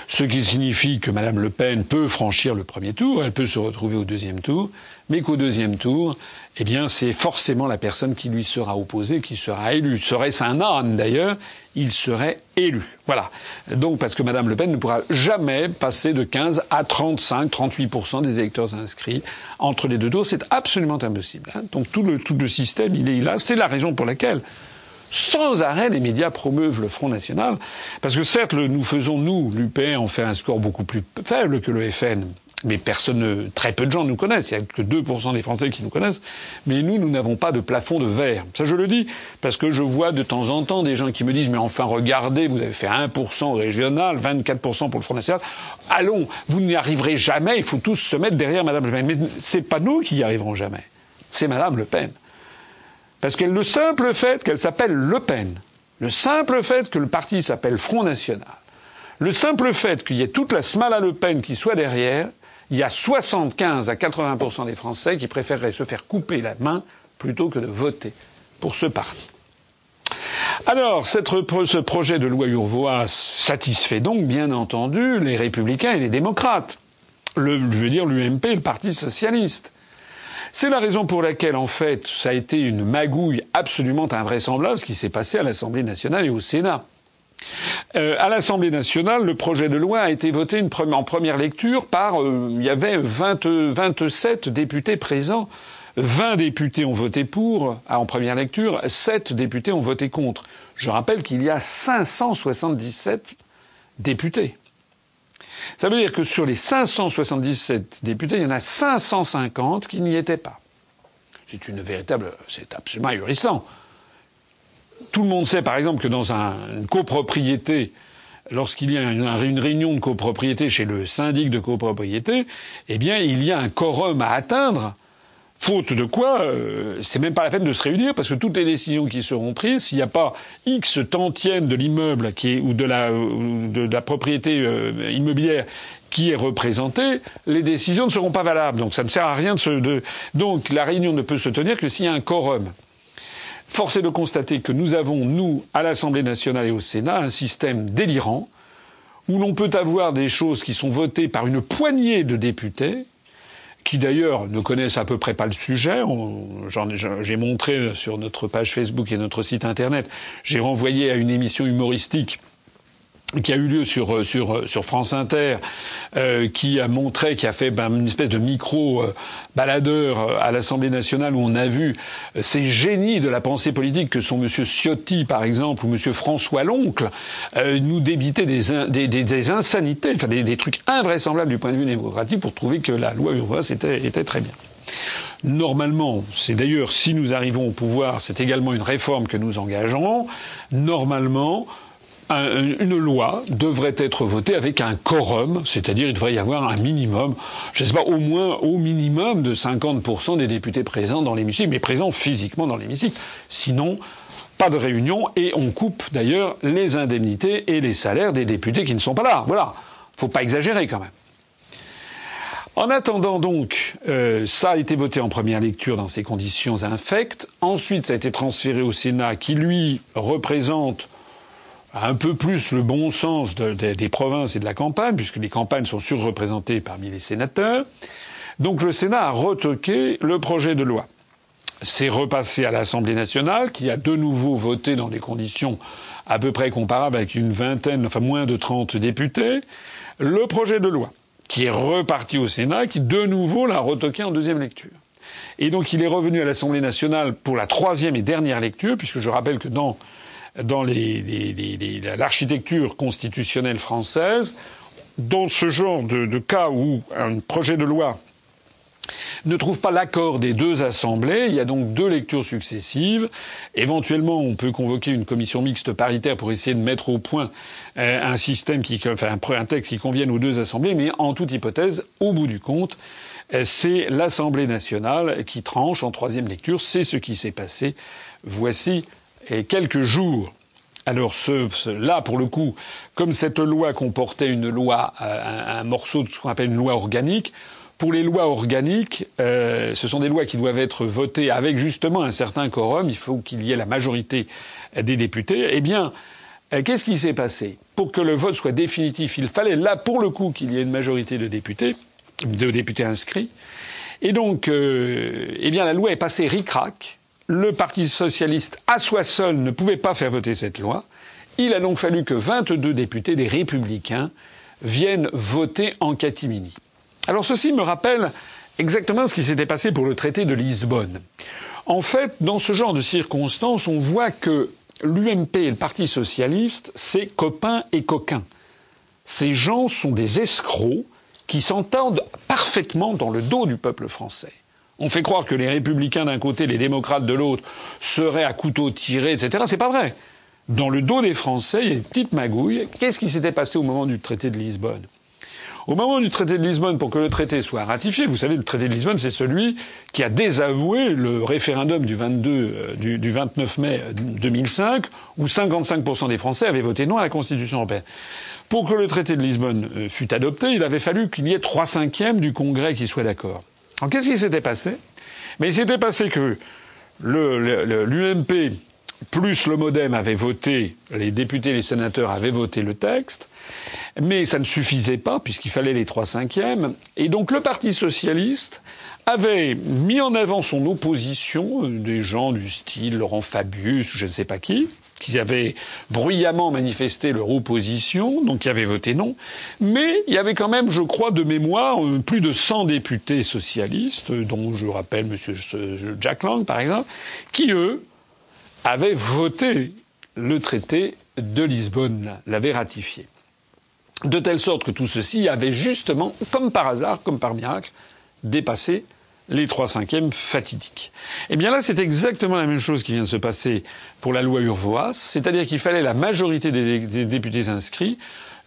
Ce qui signifie que Mme Le Pen peut franchir le premier tour, elle peut se retrouver au deuxième tour, mais qu'au deuxième tour, eh bien, c'est forcément la personne qui lui sera opposée qui sera élue. Serait-ce un âne d'ailleurs, il serait élu. Voilà. Donc, parce que Mme Le Pen ne pourra jamais passer de 15 à 35, 38% des électeurs inscrits entre les deux tours. C'est absolument impossible. Hein. Donc, tout le, tout le système, il est là. C'est la raison pour laquelle sans arrêt, les médias promeuvent le Front National. Parce que certes, nous faisons, nous, l'UPR, on fait un score beaucoup plus faible que le FN. Mais personne, très peu de gens nous connaissent. Il n'y a que 2% des Français qui nous connaissent. Mais nous, nous n'avons pas de plafond de verre. Ça, je le dis. Parce que je vois de temps en temps des gens qui me disent, mais enfin, regardez, vous avez fait 1% régional, 24% pour le Front National. Allons, vous n'y arriverez jamais. Il faut tous se mettre derrière Madame Le Pen. Mais c'est pas nous qui y arriverons jamais. C'est Madame Le Pen. Parce que le simple fait qu'elle s'appelle Le Pen, le simple fait que le parti s'appelle Front National, le simple fait qu'il y ait toute la smala Le Pen qui soit derrière, il y a 75 à 80% des Français qui préféreraient se faire couper la main plutôt que de voter pour ce parti. Alors, ce projet de loi Urvoas satisfait donc, bien entendu, les républicains et les démocrates. Je veux dire l'UMP le Parti socialiste. C'est la raison pour laquelle, en fait, ça a été une magouille absolument invraisemblable ce qui s'est passé à l'Assemblée nationale et au Sénat. Euh, à l'Assemblée nationale, le projet de loi a été voté en première lecture par, euh, il y avait 20, 27 députés présents. 20 députés ont voté pour en première lecture, 7 députés ont voté contre. Je rappelle qu'il y a 577 députés. Ça veut dire que sur les 577 députés, il y en a 550 qui n'y étaient pas. C'est une véritable, c'est absolument ahurissant. Tout le monde sait, par exemple, que dans une copropriété, lorsqu'il y a une, réunion de copropriété chez le syndic de copropriété, eh bien, il y a un quorum à atteindre Faute de quoi, euh, c'est même pas la peine de se réunir parce que toutes les décisions qui seront prises, s'il n'y a pas X tantième de l'immeuble qui est ou de la, de, la propriété euh, immobilière qui est représentée, les décisions ne seront pas valables. Donc ça ne sert à rien de se. De... Donc la réunion ne peut se tenir que s'il y a un quorum. Force est de constater que nous avons, nous, à l'Assemblée nationale et au Sénat, un système délirant où l'on peut avoir des choses qui sont votées par une poignée de députés qui d'ailleurs ne connaissent à peu près pas le sujet. J'ai montré sur notre page Facebook et notre site internet, j'ai renvoyé à une émission humoristique qui a eu lieu sur euh, sur euh, sur France Inter, euh, qui a montré, qui a fait ben, une espèce de micro baladeur à l'Assemblée nationale où on a vu ces génies de la pensée politique que sont Monsieur Ciotti par exemple ou Monsieur François Loncle nous débiter des, des, des, insanités, enfin des, des, trucs invraisemblables du point de vue démocratique pour trouver que la loi Urvoas était, était très bien. Normalement, c'est d'ailleurs si nous arrivons au pouvoir, c'est également une réforme que nous engageons. Normalement, une loi devrait être votée avec un quorum, c'est-à-dire il devrait y avoir un minimum, je ne sais pas, au moins au minimum de 50% des députés présents dans l'hémicycle, mais présents physiquement dans l'hémicycle. Sinon, pas de réunion et on coupe d'ailleurs les indemnités et les salaires des députés qui ne sont pas là. Voilà. Faut pas exagérer quand même. En attendant donc, euh, ça a été voté en première lecture dans ces conditions infectes. Ensuite, ça a été transféré au Sénat qui, lui, représente un peu plus le bon sens des provinces et de la campagne, puisque les campagnes sont surreprésentées parmi les sénateurs. Donc le Sénat a retoqué le projet de loi. C'est repassé à l'Assemblée nationale, qui a de nouveau voté dans des conditions à peu près comparables avec une vingtaine, enfin moins de 30 députés, le projet de loi, qui est reparti au Sénat, qui de nouveau l'a retoqué en deuxième lecture. Et donc il est revenu à l'Assemblée nationale pour la troisième et dernière lecture, puisque je rappelle que dans dans l'architecture constitutionnelle française, dans ce genre de cas où un projet de loi ne trouve pas l'accord des deux assemblées. Il y a donc deux lectures successives. Éventuellement, on peut convoquer une commission mixte paritaire pour essayer de mettre au point euh, un système qui, enfin, un texte qui convienne aux deux assemblées. Mais en toute hypothèse, au bout du compte, euh, c'est l'Assemblée nationale qui tranche en troisième lecture. C'est ce qui s'est passé. Voici euh, quelques jours. Alors ce, là, pour le coup, comme cette loi comportait une loi, un, un morceau de ce qu'on appelle une loi organique, pour les lois organiques, euh, ce sont des lois qui doivent être votées avec justement un certain quorum. Il faut qu'il y ait la majorité des députés. Eh bien, euh, qu'est-ce qui s'est passé? Pour que le vote soit définitif, il fallait là, pour le coup, qu'il y ait une majorité de députés, de députés inscrits. Et donc, euh, eh bien, la loi est passée ric-rac. Le Parti socialiste, à soi seul, ne pouvait pas faire voter cette loi. Il a donc fallu que 22 députés des Républicains viennent voter en catimini. Alors ceci me rappelle exactement ce qui s'était passé pour le traité de Lisbonne. En fait, dans ce genre de circonstances, on voit que l'UMP et le Parti socialiste, c'est copains et coquins. Ces gens sont des escrocs qui s'entendent parfaitement dans le dos du peuple français. On fait croire que les républicains d'un côté, les démocrates de l'autre, seraient à couteau tiré, etc. C'est pas vrai. Dans le dos des Français, il y a une petite magouille. Qu'est-ce qui s'était passé au moment du traité de Lisbonne? Au moment du traité de Lisbonne, pour que le traité soit ratifié, vous savez, le traité de Lisbonne, c'est celui qui a désavoué le référendum du 22, euh, du, du 29 mai 2005, où 55% des Français avaient voté non à la Constitution européenne. Pour que le traité de Lisbonne euh, fût adopté, il avait fallu qu'il y ait trois cinquièmes du Congrès qui soient d'accord. Qu'est-ce qui s'était passé? Mais il s'était passé que l'UMP plus le MoDem avait voté, les députés les sénateurs avaient voté le texte, mais ça ne suffisait pas puisqu'il fallait les trois cinquièmes. Et donc le Parti socialiste avait mis en avant son opposition, euh, des gens du style Laurent Fabius ou je ne sais pas qui, qui avaient bruyamment manifesté leur opposition, donc qui avaient voté non. Mais il y avait quand même, je crois, de mémoire, euh, plus de 100 députés socialistes, dont je rappelle M. Jack Lang, par exemple, qui, eux, avaient voté le traité de Lisbonne, l'avaient ratifié. De telle sorte que tout ceci avait justement, comme par hasard, comme par miracle, dépassé les trois cinquièmes fatidiques. Eh bien là, c'est exactement la même chose qui vient de se passer pour la loi Urvoas, c'est-à-dire qu'il fallait la majorité des, députés inscrits.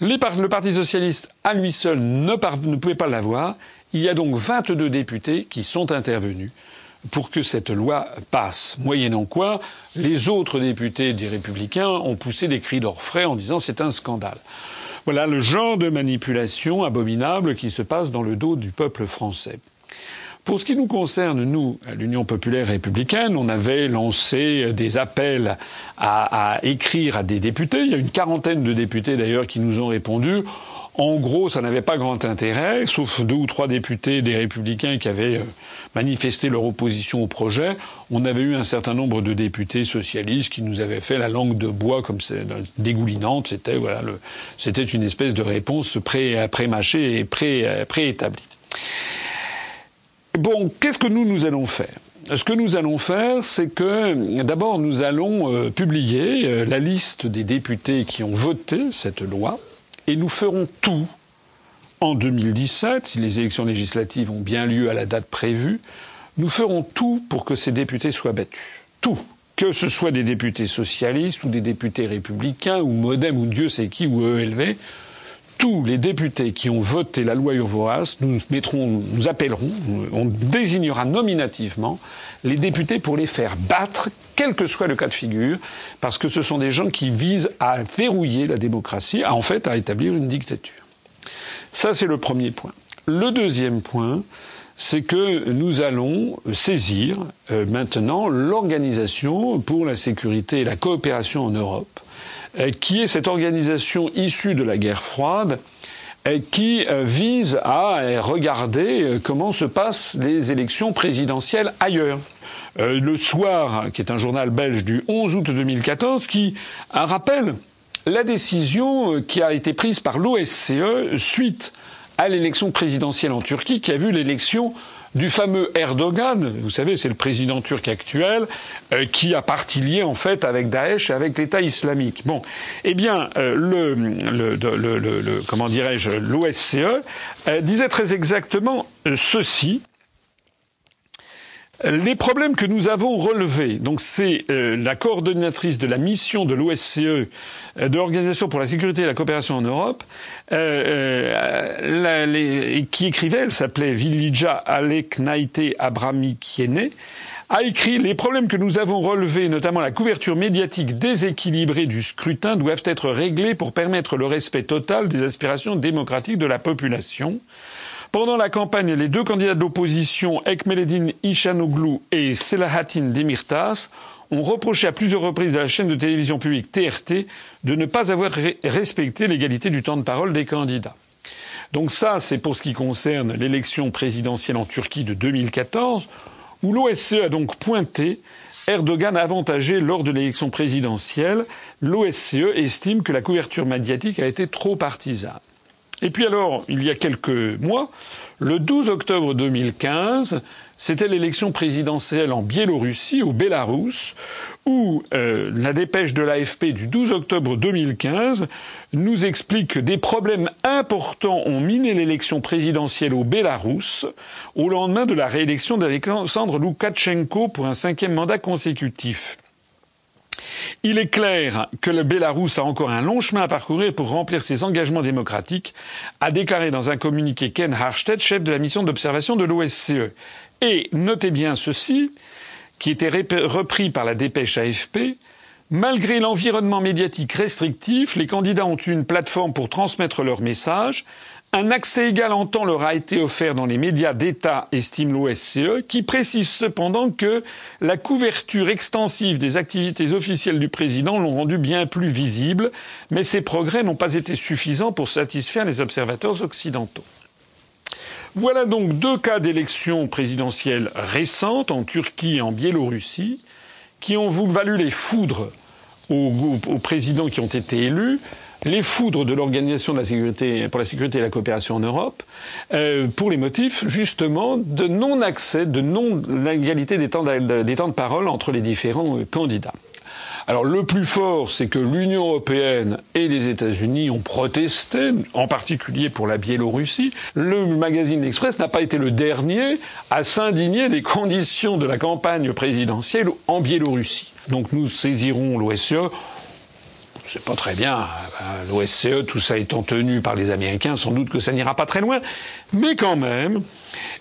le Parti socialiste, à lui seul, ne, ne pouvait pas l'avoir. Il y a donc 22 députés qui sont intervenus pour que cette loi passe, moyennant quoi les autres députés des Républicains ont poussé des cris d'orfraie en disant c'est un scandale. Voilà le genre de manipulation abominable qui se passe dans le dos du peuple français. Pour ce qui nous concerne, nous, l'Union populaire républicaine, on avait lancé des appels à, à, écrire à des députés. Il y a une quarantaine de députés d'ailleurs qui nous ont répondu. En gros, ça n'avait pas grand intérêt, sauf deux ou trois députés des Républicains qui avaient euh, manifesté leur opposition au projet. On avait eu un certain nombre de députés socialistes qui nous avaient fait la langue de bois comme c'est dégoulinante. C'était voilà, c'était une espèce de réponse pré, pré-mâchée et pré, préétablie. Bon, qu'est-ce que nous nous allons faire? Ce que nous allons faire, c'est que d'abord nous allons euh, publier euh, la liste des députés qui ont voté cette loi. Et nous ferons tout en 2017, si les élections législatives ont bien lieu à la date prévue, nous ferons tout pour que ces députés soient battus. Tout. Que ce soit des députés socialistes ou des députés républicains ou Modem ou Dieu sait qui ou ELV, tous les députés qui ont voté la loi Urvoas, nous mettrons, nous appellerons, on désignera nominativement les députés pour les faire battre, quel que soit le cas de figure, parce que ce sont des gens qui visent à verrouiller la démocratie, à en fait à établir une dictature. Ça, c'est le premier point. Le deuxième point, c'est que nous allons saisir euh, maintenant l'Organisation pour la sécurité et la coopération en Europe, qui est cette organisation issue de la guerre froide, euh, qui vise à regarder comment se passent les élections présidentielles ailleurs. Euh, le Soir, qui est un journal belge du 11 août 2014, qui rappelle la décision euh, qui a été prise par l'OSCE suite à l'élection présidentielle en Turquie, qui a vu l'élection du fameux Erdogan, vous savez, c'est le président turc actuel, euh, qui a parti lié en fait avec Daesh et avec l'État islamique. Bon, eh bien, euh, le, comment dirais-je, l'OSCE euh, disait très exactement ceci. Les problèmes que nous avons relevés, donc c'est la coordonnatrice de la mission de l'OSCE, de l'Organisation pour la sécurité et la coopération en Europe, euh, qui écrivait, elle s'appelait Vilija Aleknaite Abramikiene, a écrit Les problèmes que nous avons relevés, notamment la couverture médiatique déséquilibrée du scrutin, doivent être réglés pour permettre le respect total des aspirations démocratiques de la population. Pendant la campagne, les deux candidats de l'opposition, Ekmeledin Ishanoglu et Selahattin Demirtas, ont reproché à plusieurs reprises à la chaîne de télévision publique TRT de ne pas avoir respecté l'égalité du temps de parole des candidats. Donc ça, c'est pour ce qui concerne l'élection présidentielle en Turquie de 2014 où l'OSCE a donc pointé Erdogan avantagé lors de l'élection présidentielle. L'OSCE estime que la couverture médiatique a été trop partisane. Et puis alors, il y a quelques mois, le 12 octobre 2015, c'était l'élection présidentielle en Biélorussie, au Bélarus, où euh, la dépêche de l'AFP du 12 octobre 2015 nous explique que des problèmes importants ont miné l'élection présidentielle au Bélarus au lendemain de la réélection d'Alexandre Loukachenko pour un cinquième mandat consécutif. Il est clair que le Bélarus a encore un long chemin à parcourir pour remplir ses engagements démocratiques, a déclaré dans un communiqué Ken Harstedt, chef de la mission d'observation de l'OSCE. Et notez bien ceci, qui était repris par la dépêche AFP, Malgré l'environnement médiatique restrictif, les candidats ont eu une plateforme pour transmettre leurs messages. Un accès égal en temps leur a été offert dans les médias d'État, estime l'OSCE, qui précise cependant que la couverture extensive des activités officielles du président l'ont rendu bien plus visible, mais ces progrès n'ont pas été suffisants pour satisfaire les observateurs occidentaux. Voilà donc deux cas d'élections présidentielles récentes en Turquie et en Biélorussie qui ont valu les foudres aux, présidents qui ont été élus, les foudres de l'Organisation de la sécurité pour la sécurité et la coopération en Europe, euh, pour les motifs justement de non-accès, de non-égalité des temps de parole entre les différents candidats. Alors le plus fort, c'est que l'Union européenne et les États-Unis ont protesté, en particulier pour la Biélorussie. Le magazine L'Express n'a pas été le dernier à s'indigner des conditions de la campagne présidentielle en Biélorussie. Donc nous saisirons l'OSCE c'est pas très bien. L'OSCE, tout ça étant tenu par les Américains, sans doute que ça n'ira pas très loin. Mais quand même,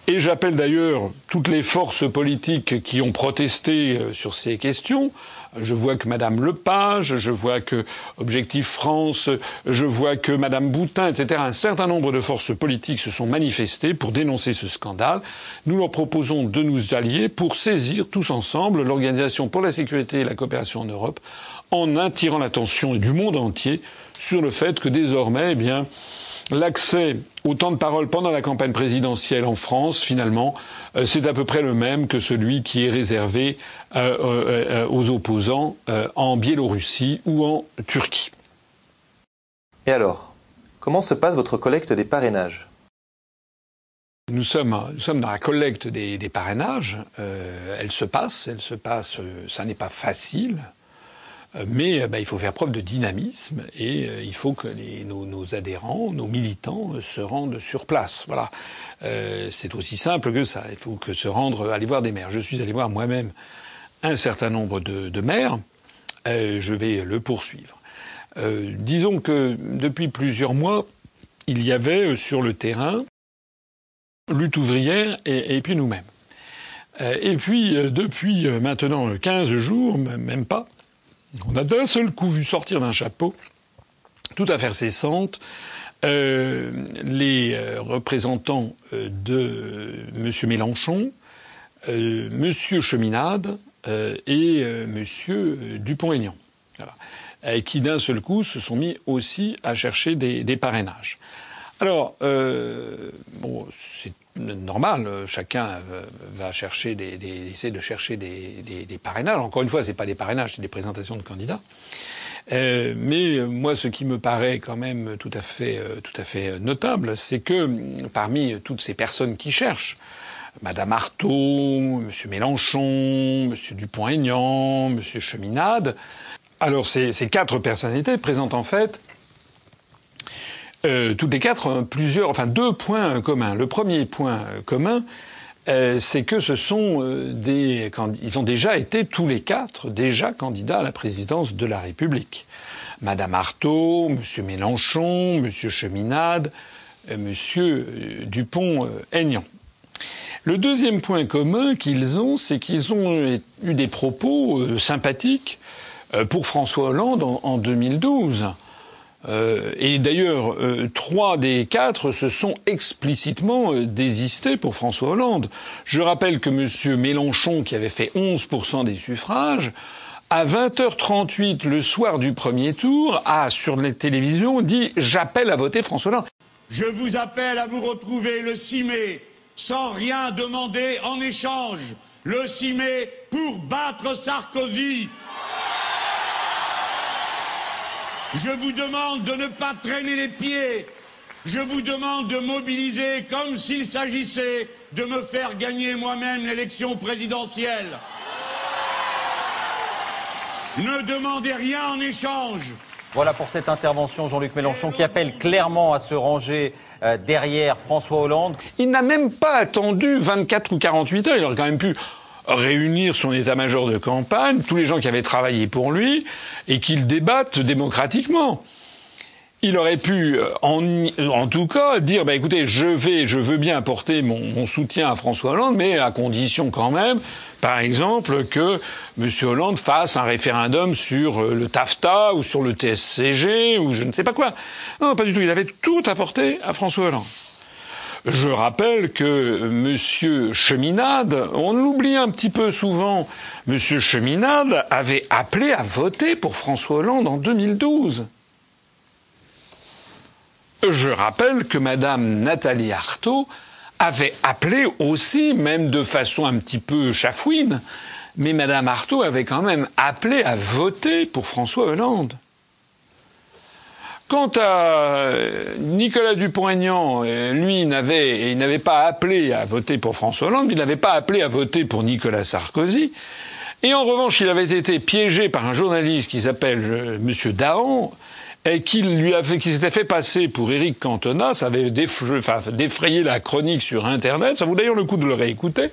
et j'appelle d'ailleurs toutes les forces politiques qui ont protesté euh, sur ces questions je vois que Madame Lepage, je vois que Objectif France, je vois que Madame Boutin, etc. Un certain nombre de forces politiques se sont manifestées pour dénoncer ce scandale. Nous leur proposons de nous allier pour saisir tous ensemble l'Organisation pour la sécurité et la coopération en Europe en attirant l'attention du monde entier sur le fait que désormais, eh bien, l'accès au temps de parole pendant la campagne présidentielle en France, finalement, euh, c'est à peu près le même que celui qui est réservé euh, euh, aux opposants en Biélorussie ou en Turquie. Et alors, comment se passe votre collecte des parrainages? Nous sommes, nous sommes dans la collecte des, parrainages. elle se passe, elle se passe. ça n'est pas facile. Euh, mais euh, bah, il faut faire preuve de dynamisme et euh, il faut que nos, adhérents, nos militants se rendent sur place. Voilà. c'est aussi simple que ça. Il faut que se rendre, aller voir des maires. Je suis allé voir moi-même un certain nombre de, maires. je vais le poursuivre. disons que depuis plusieurs mois, il y avait sur le terrain lutte ouvrière et, et puis nous-mêmes. Et puis, depuis maintenant 15 jours, même pas, on a d'un seul coup vu sortir d'un chapeau, tout à fait cessante, euh, les euh, représentants euh, de M. Mélenchon, M. Cheminade et M. Dupont-Aignan, qui d'un seul coup se sont mis aussi à chercher des, parrainages. Alors, bon, c'est normal. Chacun va chercher des, des essaie de chercher des, parrainages. Encore une fois, c'est pas des parrainages, c'est des présentations de candidats. Euh, mais moi, ce qui me paraît quand même tout à fait, euh, tout à fait notable, c'est que parmi toutes ces personnes qui cherchent Madame Artaud, M. Mélenchon, M. Dupont-Aignan, M. Cheminade. Alors ces, quatre personnalités présentent en fait euh, toutes les quatre plusieurs, enfin deux points communs. Le premier point commun, euh, c'est que ce sont euh, des, ils ont déjà été tous les quatre déjà candidats à la présidence de la République. Madame Artaud, Monsieur Mélenchon, Monsieur Cheminade, Monsieur Dupont-Aignan. Le deuxième point commun qu'ils ont, c'est qu'ils ont eu des propos euh, sympathiques euh, pour François Hollande en, 2012. Euh, et d'ailleurs, trois des quatre se sont explicitement désistés pour François Hollande. Je rappelle que M. Mélenchon, qui avait fait 11% des suffrages, à 20h38 le soir du premier tour, a sur les télévisions dit J'appelle à voter François Hollande. Je vous appelle à vous retrouver le 6 mai sans rien demander en échange. Le 6 mai pour battre Sarkozy. Je vous demande de ne pas traîner les pieds. Je vous demande de mobiliser comme s'il s'agissait de me faire gagner moi-même l'élection présidentielle. Ne demandez rien en échange. Voilà pour cette intervention, Jean-Luc Mélenchon, qui appelle clairement à se ranger euh, derrière François Hollande. Il n'a même pas attendu 24 ou 48 heures. Il aurait quand même pu réunir son état-major de campagne, tous les gens qui avaient travaillé pour lui, et qu'ils débattent démocratiquement. Il aurait pu, euh, en, tout cas, dire bah, écoutez, je veux bien apporter mon soutien à François Hollande, mais à condition quand même par exemple, que M. Hollande fasse un référendum sur euh, le TAFTA ou sur le TSCG ou je ne sais pas quoi. Non, pas du tout. Il avait tout apporté à François Hollande. Je rappelle que M. Cheminade, on l'oublie un petit peu souvent, M. Cheminade avait appelé à voter pour François Hollande en 2012. Je rappelle que Mme Nathalie Arthaud avait appelé aussi, même de façon un petit peu chafouine, mais Madame Artaud avait quand même appelé à voter pour François Hollande. Quant à Nicolas Dupont-Aignan, euh, lui, il n'avait pas appelé à voter pour François Hollande, il n'avait pas appelé à voter pour Nicolas Sarkozy. Et en revanche, il avait été piégé par un journaliste qui s'appelle euh, M. Dahan, et avait, qui s'était fait passer pour Éric Cantona, ça avait défrayé la chronique sur Internet, ça vaut d'ailleurs le coup de le réécouter.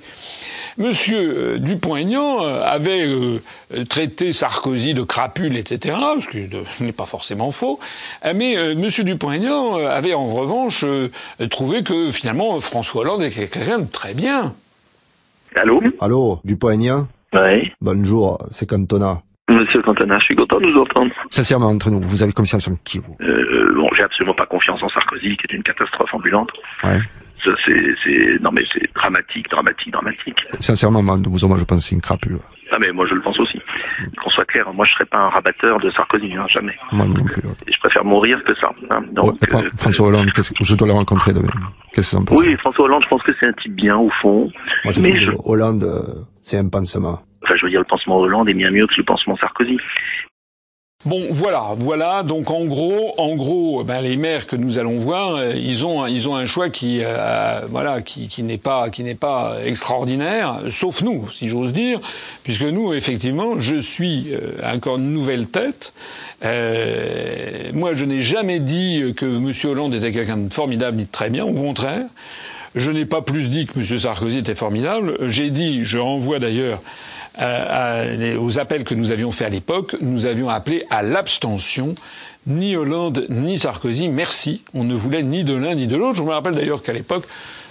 Monsieur euh, Dupont-Aignan euh, avait euh, traité Sarkozy de crapule, etc., ce qui n'est pas forcément faux, mais Monsieur Dupont-Aignan avait en revanche trouvé que finalement François Hollande était quelqu'un de très bien. Allô? Allô, Dupont-Aignan? Oui. Bonjour, c'est Cantona. Monsieur Cantona, je suis content de vous entendre. Sincèrement, entre nous, vous avez confiance en qui vous? Euh, Bon, j'ai absolument pas confiance en Sarkozy, qui est une catastrophe ambulante. Ouais. Ça, c'est, non mais c'est dramatique, dramatique, dramatique. Sincèrement, de vous moi, je pense que c'est une crapule. Ah mais moi, je le pense aussi. Qu'on soit clair, moi, je serais pas un rabatteur de Sarkozy, hein, jamais. Moi non plus. Je préfère mourir que ça. Hein. Donc, euh, François Hollande, qu'est-ce que je dois le rencontrer demain Qu'est-ce que Oui, François Hollande, je pense que c'est un type bien au fond. Moi, je mais je... Hollande, euh, c'est un pansement. Enfin, je veux dire, le pansement Hollande est bien mieux que le pansement Sarkozy. Bon, voilà, voilà. Donc en gros, en gros, ben, les maires que nous allons voir, euh, ils ont, ils ont un choix qui, euh, voilà, qui, n'est pas, qui n'est pas extraordinaire, sauf nous, si j'ose dire, puisque nous, effectivement, je suis euh, encore une nouvelle tête. moi, je n'ai jamais dit que M. Hollande était quelqu'un de formidable ni de très bien, au contraire. Je n'ai pas plus dit que M. Sarkozy était formidable. J'ai dit, je renvoie d'ailleurs euh, aux appels que nous avions faits à l'époque, nous avions appelé à l'abstention. Ni Hollande ni Sarkozy, merci. On ne voulait ni de l'un ni de l'autre. Je me rappelle d'ailleurs qu'à l'époque,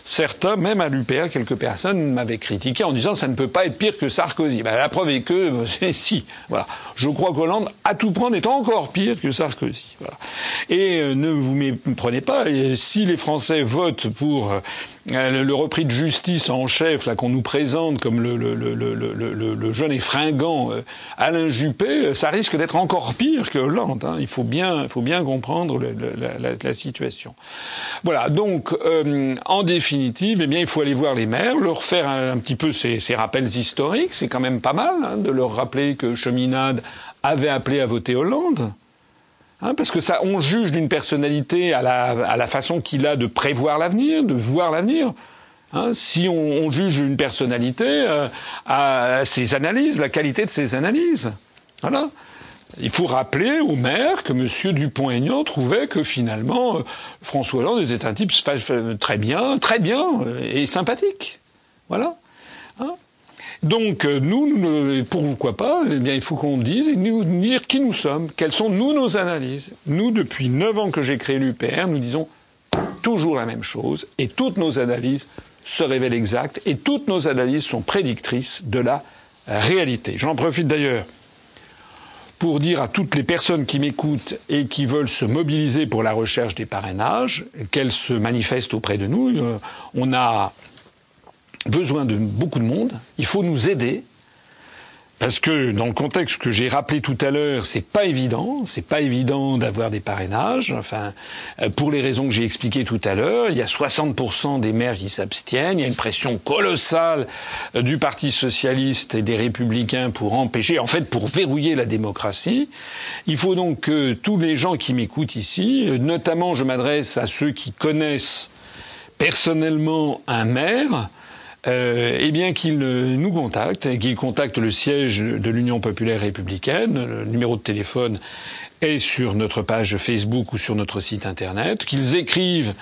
certains, même à l'UPR, quelques personnes m'avaient critiqué en disant ça ne peut pas être pire que Sarkozy. Ben, la preuve est que si. Voilà. Je crois qu'Hollande, à tout prendre, est encore pire que Sarkozy. Voilà. Et euh, ne vous méprenez pas, si les Français votent pour euh, le repris de justice en chef là qu'on nous présente comme le, jeune et fringant euh, Alain Juppé, ça risque d'être encore pire que Hollande. Hein. Il faut bien, faut bien comprendre la, situation. Voilà. Donc, en définitive définitive, eh bien, il faut aller voir les maires, leur faire un, petit peu ces, rappels historiques. C'est quand même pas mal hein, de leur rappeler que Cheminade avait appelé à voter Hollande. Hein, parce que ça, on juge d'une personnalité à la, façon qu'il a de prévoir l'avenir, de voir l'avenir. Hein, si on, juge une personnalité euh, à ses analyses, la qualité de ses analyses. Voilà. Il faut rappeler au maire que M. Dupont-Aignan trouvait que finalement euh, François Hollande était un type très bien, très bien euh, et sympathique. Voilà. Donc nous, nous, pourquoi pas Eh bien, il faut qu'on dise et nous dire qui nous sommes, quelles sont nous nos analyses. Nous, depuis neuf ans que j'ai créé l'UPR, nous disons toujours la même chose et toutes nos analyses se révèlent exactes et toutes nos analyses sont prédictrices de la réalité. J'en profite d'ailleurs pour dire à toutes les personnes qui m'écoutent et qui veulent se mobiliser pour la recherche des parrainages qu'elles se manifestent auprès de nous. Euh, on a besoin de beaucoup de monde. Il faut nous aider. Parce que dans le contexte que j'ai rappelé tout à l'heure, c'est pas évident, c'est pas évident d'avoir des parrainages. Enfin, euh, pour les raisons que j'ai expliquées tout à l'heure, il y a 60% des maires qui s'abstiennent. Il y a une pression colossale euh, du Parti socialiste et des Républicains pour empêcher, en fait, pour verrouiller la démocratie. Il faut donc que tous les gens qui m'écoutent ici, euh, notamment, je m'adresse à ceux qui connaissent personnellement un maire euh, eh bien qu'il nous contacte, qu'il contacte le siège de l'Union populaire républicaine. Le numéro de téléphone est sur notre page Facebook ou sur notre site internet. Qu'ils écrivent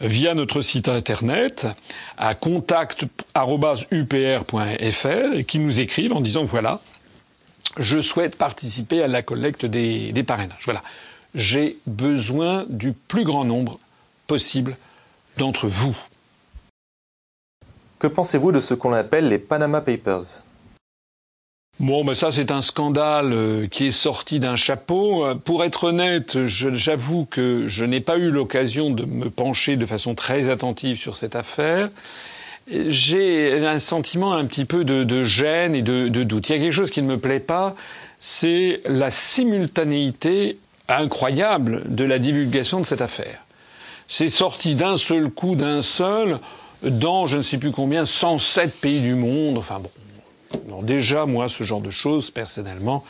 via notre site internet à contact.upr.fr et qu'ils nous écrivent en disant voilà, je souhaite participer à la collecte des parrainages. Voilà. J'ai besoin du plus grand nombre possible d'entre vous. Que pensez-vous de ce qu'on appelle les Panama Papers Bon, ben ça c'est un scandale euh, qui est sorti d'un chapeau. Euh, pour être honnête, j'avoue que je n'ai pas eu l'occasion de me pencher de façon très attentive sur cette affaire. J'ai un sentiment un petit peu de, gêne et de, de, doute. Il y a quelque chose qui ne me plaît pas, c'est la simultanéité incroyable de la divulgation de cette affaire. C'est sorti d'un seul coup, d'un seul dans je ne sais plus combien, 107 pays du monde. Enfin bon, déjà moi ce genre de choses personnellement,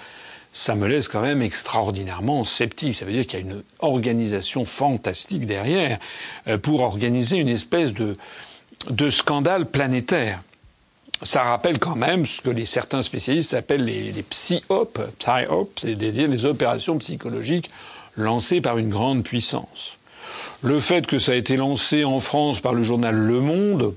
ça me laisse quand même extraordinairement sceptique. Ça veut dire qu'il y a une organisation fantastique derrière euh, pour organiser une espèce de, de scandale planétaire. Ça rappelle quand même ce que certains spécialistes appellent les, les psyop, psyop, c'est-à-dire les opérations psychologiques lancées par une grande puissance. Le fait que ça a été lancé en France par le journal Le Monde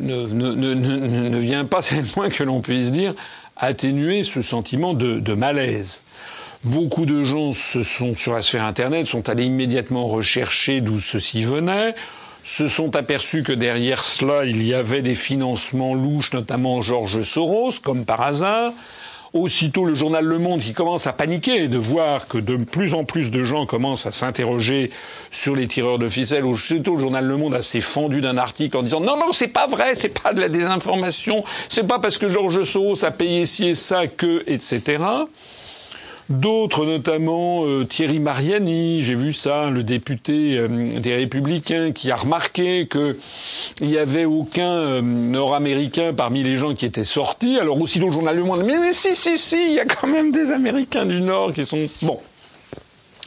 ne, vient pas, c'est le moins que l'on puisse dire, atténuer ce sentiment de, de, malaise. Beaucoup de gens se sont, sur la sphère Internet sont allés immédiatement rechercher d'où ceci venait, se sont aperçus que derrière cela, il y avait des financements louches, notamment Georges Soros, comme par hasard, Aussitôt, le journal Le Monde qui commence à paniquer de voir que de plus en plus de gens commencent à s'interroger sur les tireurs de ficelles. Aussitôt, le journal Le Monde a s'est fendu d'un article en disant non, non, c'est pas vrai, c'est pas de la désinformation, c'est pas parce que Georges Soros a payé ci et ça que, etc. D'autres, notamment euh, Thierry Mariani, j'ai vu ça, le député euh, des Républicains, qui a remarqué qu'il n'y avait aucun euh, Nord-Américain parmi les gens qui étaient sortis. Alors aussi dans le journal Le Monde, mais, mais si, si, si, il y a quand même des Américains du Nord qui sont... Bon,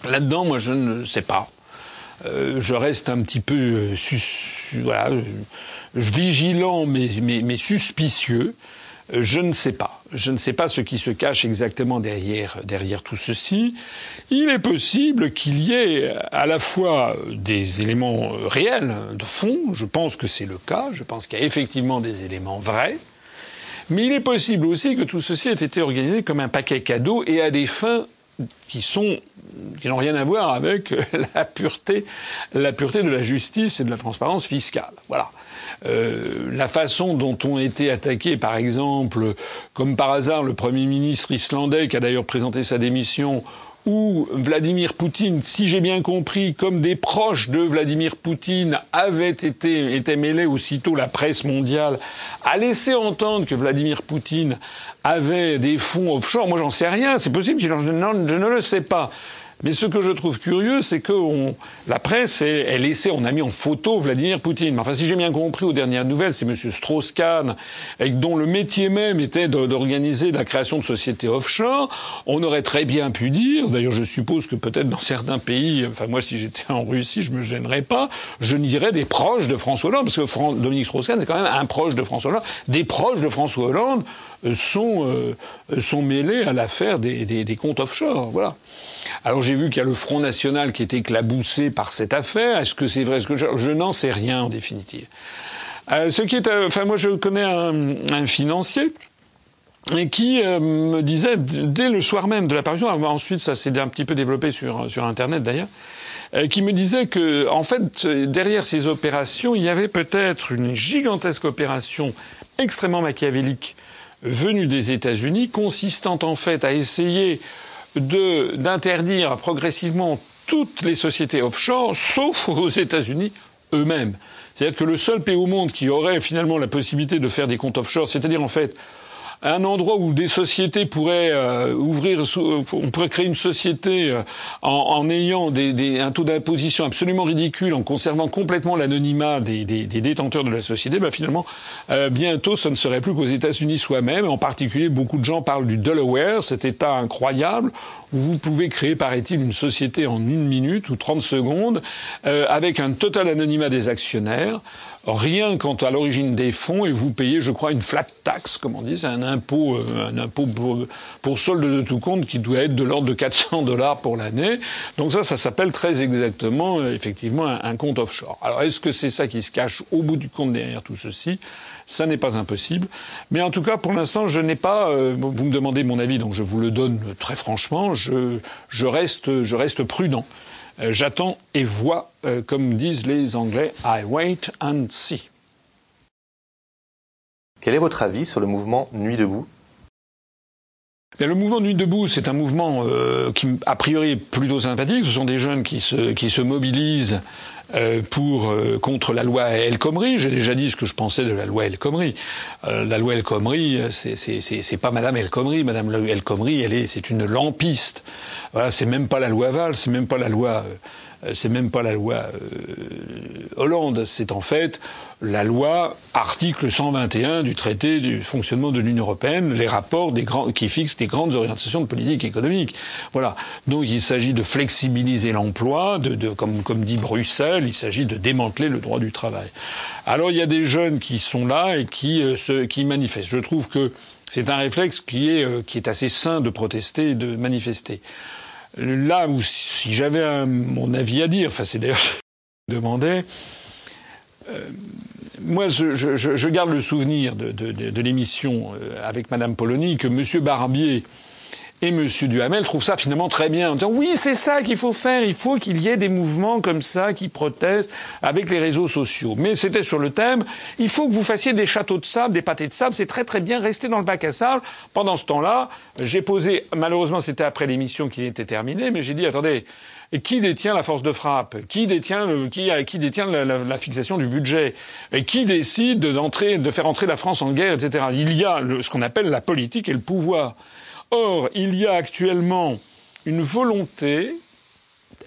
là-dedans, moi, je ne sais pas. je reste un petit peu voilà, vigilant mais, mais, mais suspicieux. Je ne sais pas. Je ne sais pas ce qui se cache exactement derrière, derrière tout ceci. Il est possible qu'il y ait à la fois des éléments réels, de fond, je pense que c'est le cas, je pense qu'il y a effectivement des éléments vrais, mais il est possible aussi que tout ceci ait été organisé comme un paquet cadeau et à des fins qui qui n'ont rien à voir avec la pureté, la pureté de la justice et de la transparence fiscale. Voilà. Euh, la façon dont ont été attaqués, par exemple, comme par hasard, le Premier ministre islandais, qui a d'ailleurs présenté sa démission, ou Vladimir Poutine, si j'ai bien compris, comme des proches de Vladimir Poutine avaient été, été mêlés aussitôt, la presse mondiale a laissé entendre que Vladimir Poutine avait des fonds offshore. Moi, j'en sais rien. C'est possible. Je, je ne le sais pas. Mais ce que je trouve curieux, c'est que on, la presse, elle, essaie, on a mis en photo Vladimir Poutine. Enfin, si j'ai bien compris aux dernières nouvelles, c'est M. Strauss-Kahn, dont le métier même était d'organiser la création de sociétés offshore. On aurait très bien pu dire, d'ailleurs je suppose que peut-être dans certains pays, enfin moi si j'étais en Russie, je me gênerais pas, je dirais des proches de François Hollande, parce que Dominique Strauss-Kahn c'est quand même un proche de François Hollande. Des proches de François Hollande sont, euh, sont mêlés à l'affaire des, des, des comptes offshore. Voilà. Alors j'ai vu qu'il y a le Front National qui est éclaboussé par cette affaire. Est-ce que c'est vrai ce que je, n'en sais rien en définitive. Euh, ce qui est, euh, enfin moi je connais un, un financier et qui euh, me disait dès le soir même de l'apparition, ensuite ça s'est un petit peu développé sur sur internet d'ailleurs, euh, qui me disait que en fait derrière ces opérations il y avait peut-être une gigantesque opération extrêmement machiavélique venue des États-Unis, consistant en fait à essayer d'interdire progressivement toutes les sociétés offshore, sauf aux États-Unis eux-mêmes. C'est-à-dire que le seul pays au monde qui aurait finalement la possibilité de faire des comptes offshore, c'est-à-dire en fait un endroit où des sociétés pourraient euh, ouvrir, euh, on pourrait créer une société euh, en, ayant un taux d'imposition absolument ridicule, en conservant complètement l'anonymat des, détenteurs de la société, bah finalement, bientôt, ce ne serait plus qu'aux États-Unis soi-même. En particulier, beaucoup de gens parlent du Delaware, cet État incroyable où vous pouvez créer, paraît-il, une société en une minute ou 30 secondes, avec un total anonymat des actionnaires rien quant à l'origine des fonds et vous payez, je crois, une flat tax, comme on dit, c'est un impôt, euh, un impôt pour, solde de tout compte qui doit être de l'ordre de 400 dollars pour l'année. Donc ça, ça s'appelle très exactement, euh, effectivement, un, compte offshore. Alors est-ce que c'est ça qui se cache au bout du compte derrière tout ceci? Ça n'est pas impossible. Mais en tout cas, pour l'instant, je n'ai pas. Euh, vous me demandez mon avis, donc je vous le donne très franchement. Je, je reste, je reste prudent. Euh, j'attends et vois, euh, comme disent les Anglais, I wait and see. Quel est votre avis sur le mouvement Nuit debout? Le mouvement Nuit debout, c'est un mouvement euh, qui, a priori, est plutôt sympathique. Ce sont des jeunes qui se, qui se mobilisent pour euh, contre la loi El Khomri. J'ai déjà dit ce que je pensais de la loi El Khomri. Euh, la loi El Khomri, c'est pas Madame El Khomri. Madame El Khomri, elle est c'est une lampiste. Voilà, c'est même pas la loi Val, c'est même pas la loi c'est même pas la loi Hollande, c'est en fait la loi article 121 du traité du fonctionnement de l'Union européenne, les rapports des grands, qui fixent les grandes orientations de politique économique. Voilà. Donc il s'agit de flexibiliser l'emploi, de, de, comme, comme dit Bruxelles, il s'agit de démanteler le droit du travail. Alors il y a des jeunes qui sont là et qui, euh, se, qui manifestent. Je trouve que c'est un réflexe qui est, euh, qui est assez sain de protester et de manifester. Là où si j'avais mon avis à dire, enfin c'est d'ailleurs je demandais, euh, moi, je, je, je, garde le souvenir de, de, de, de l'émission euh, avec Madame Polony que Monsieur Barbier et M. Duhamel trouvent ça finalement très bien en disant oui, c'est ça qu'il faut faire, il faut qu'il y ait des mouvements comme ça qui protestent avec les réseaux sociaux. Mais c'était sur le thème, il faut que vous fassiez des châteaux de sable, des pâtés de sable, c'est très très bien, restez dans le bac à sable. Pendant ce temps-là, j'ai posé, malheureusement c'était après l'émission qui était terminée, mais j'ai dit attendez, qui détient la force de frappe? Qui détient, le, qui, qui détient la, fixation du budget? Et qui décide d'entrer, de faire entrer la France en guerre, etc. Il y a le, ce qu'on appelle la politique et le pouvoir. Or, il y a actuellement une volonté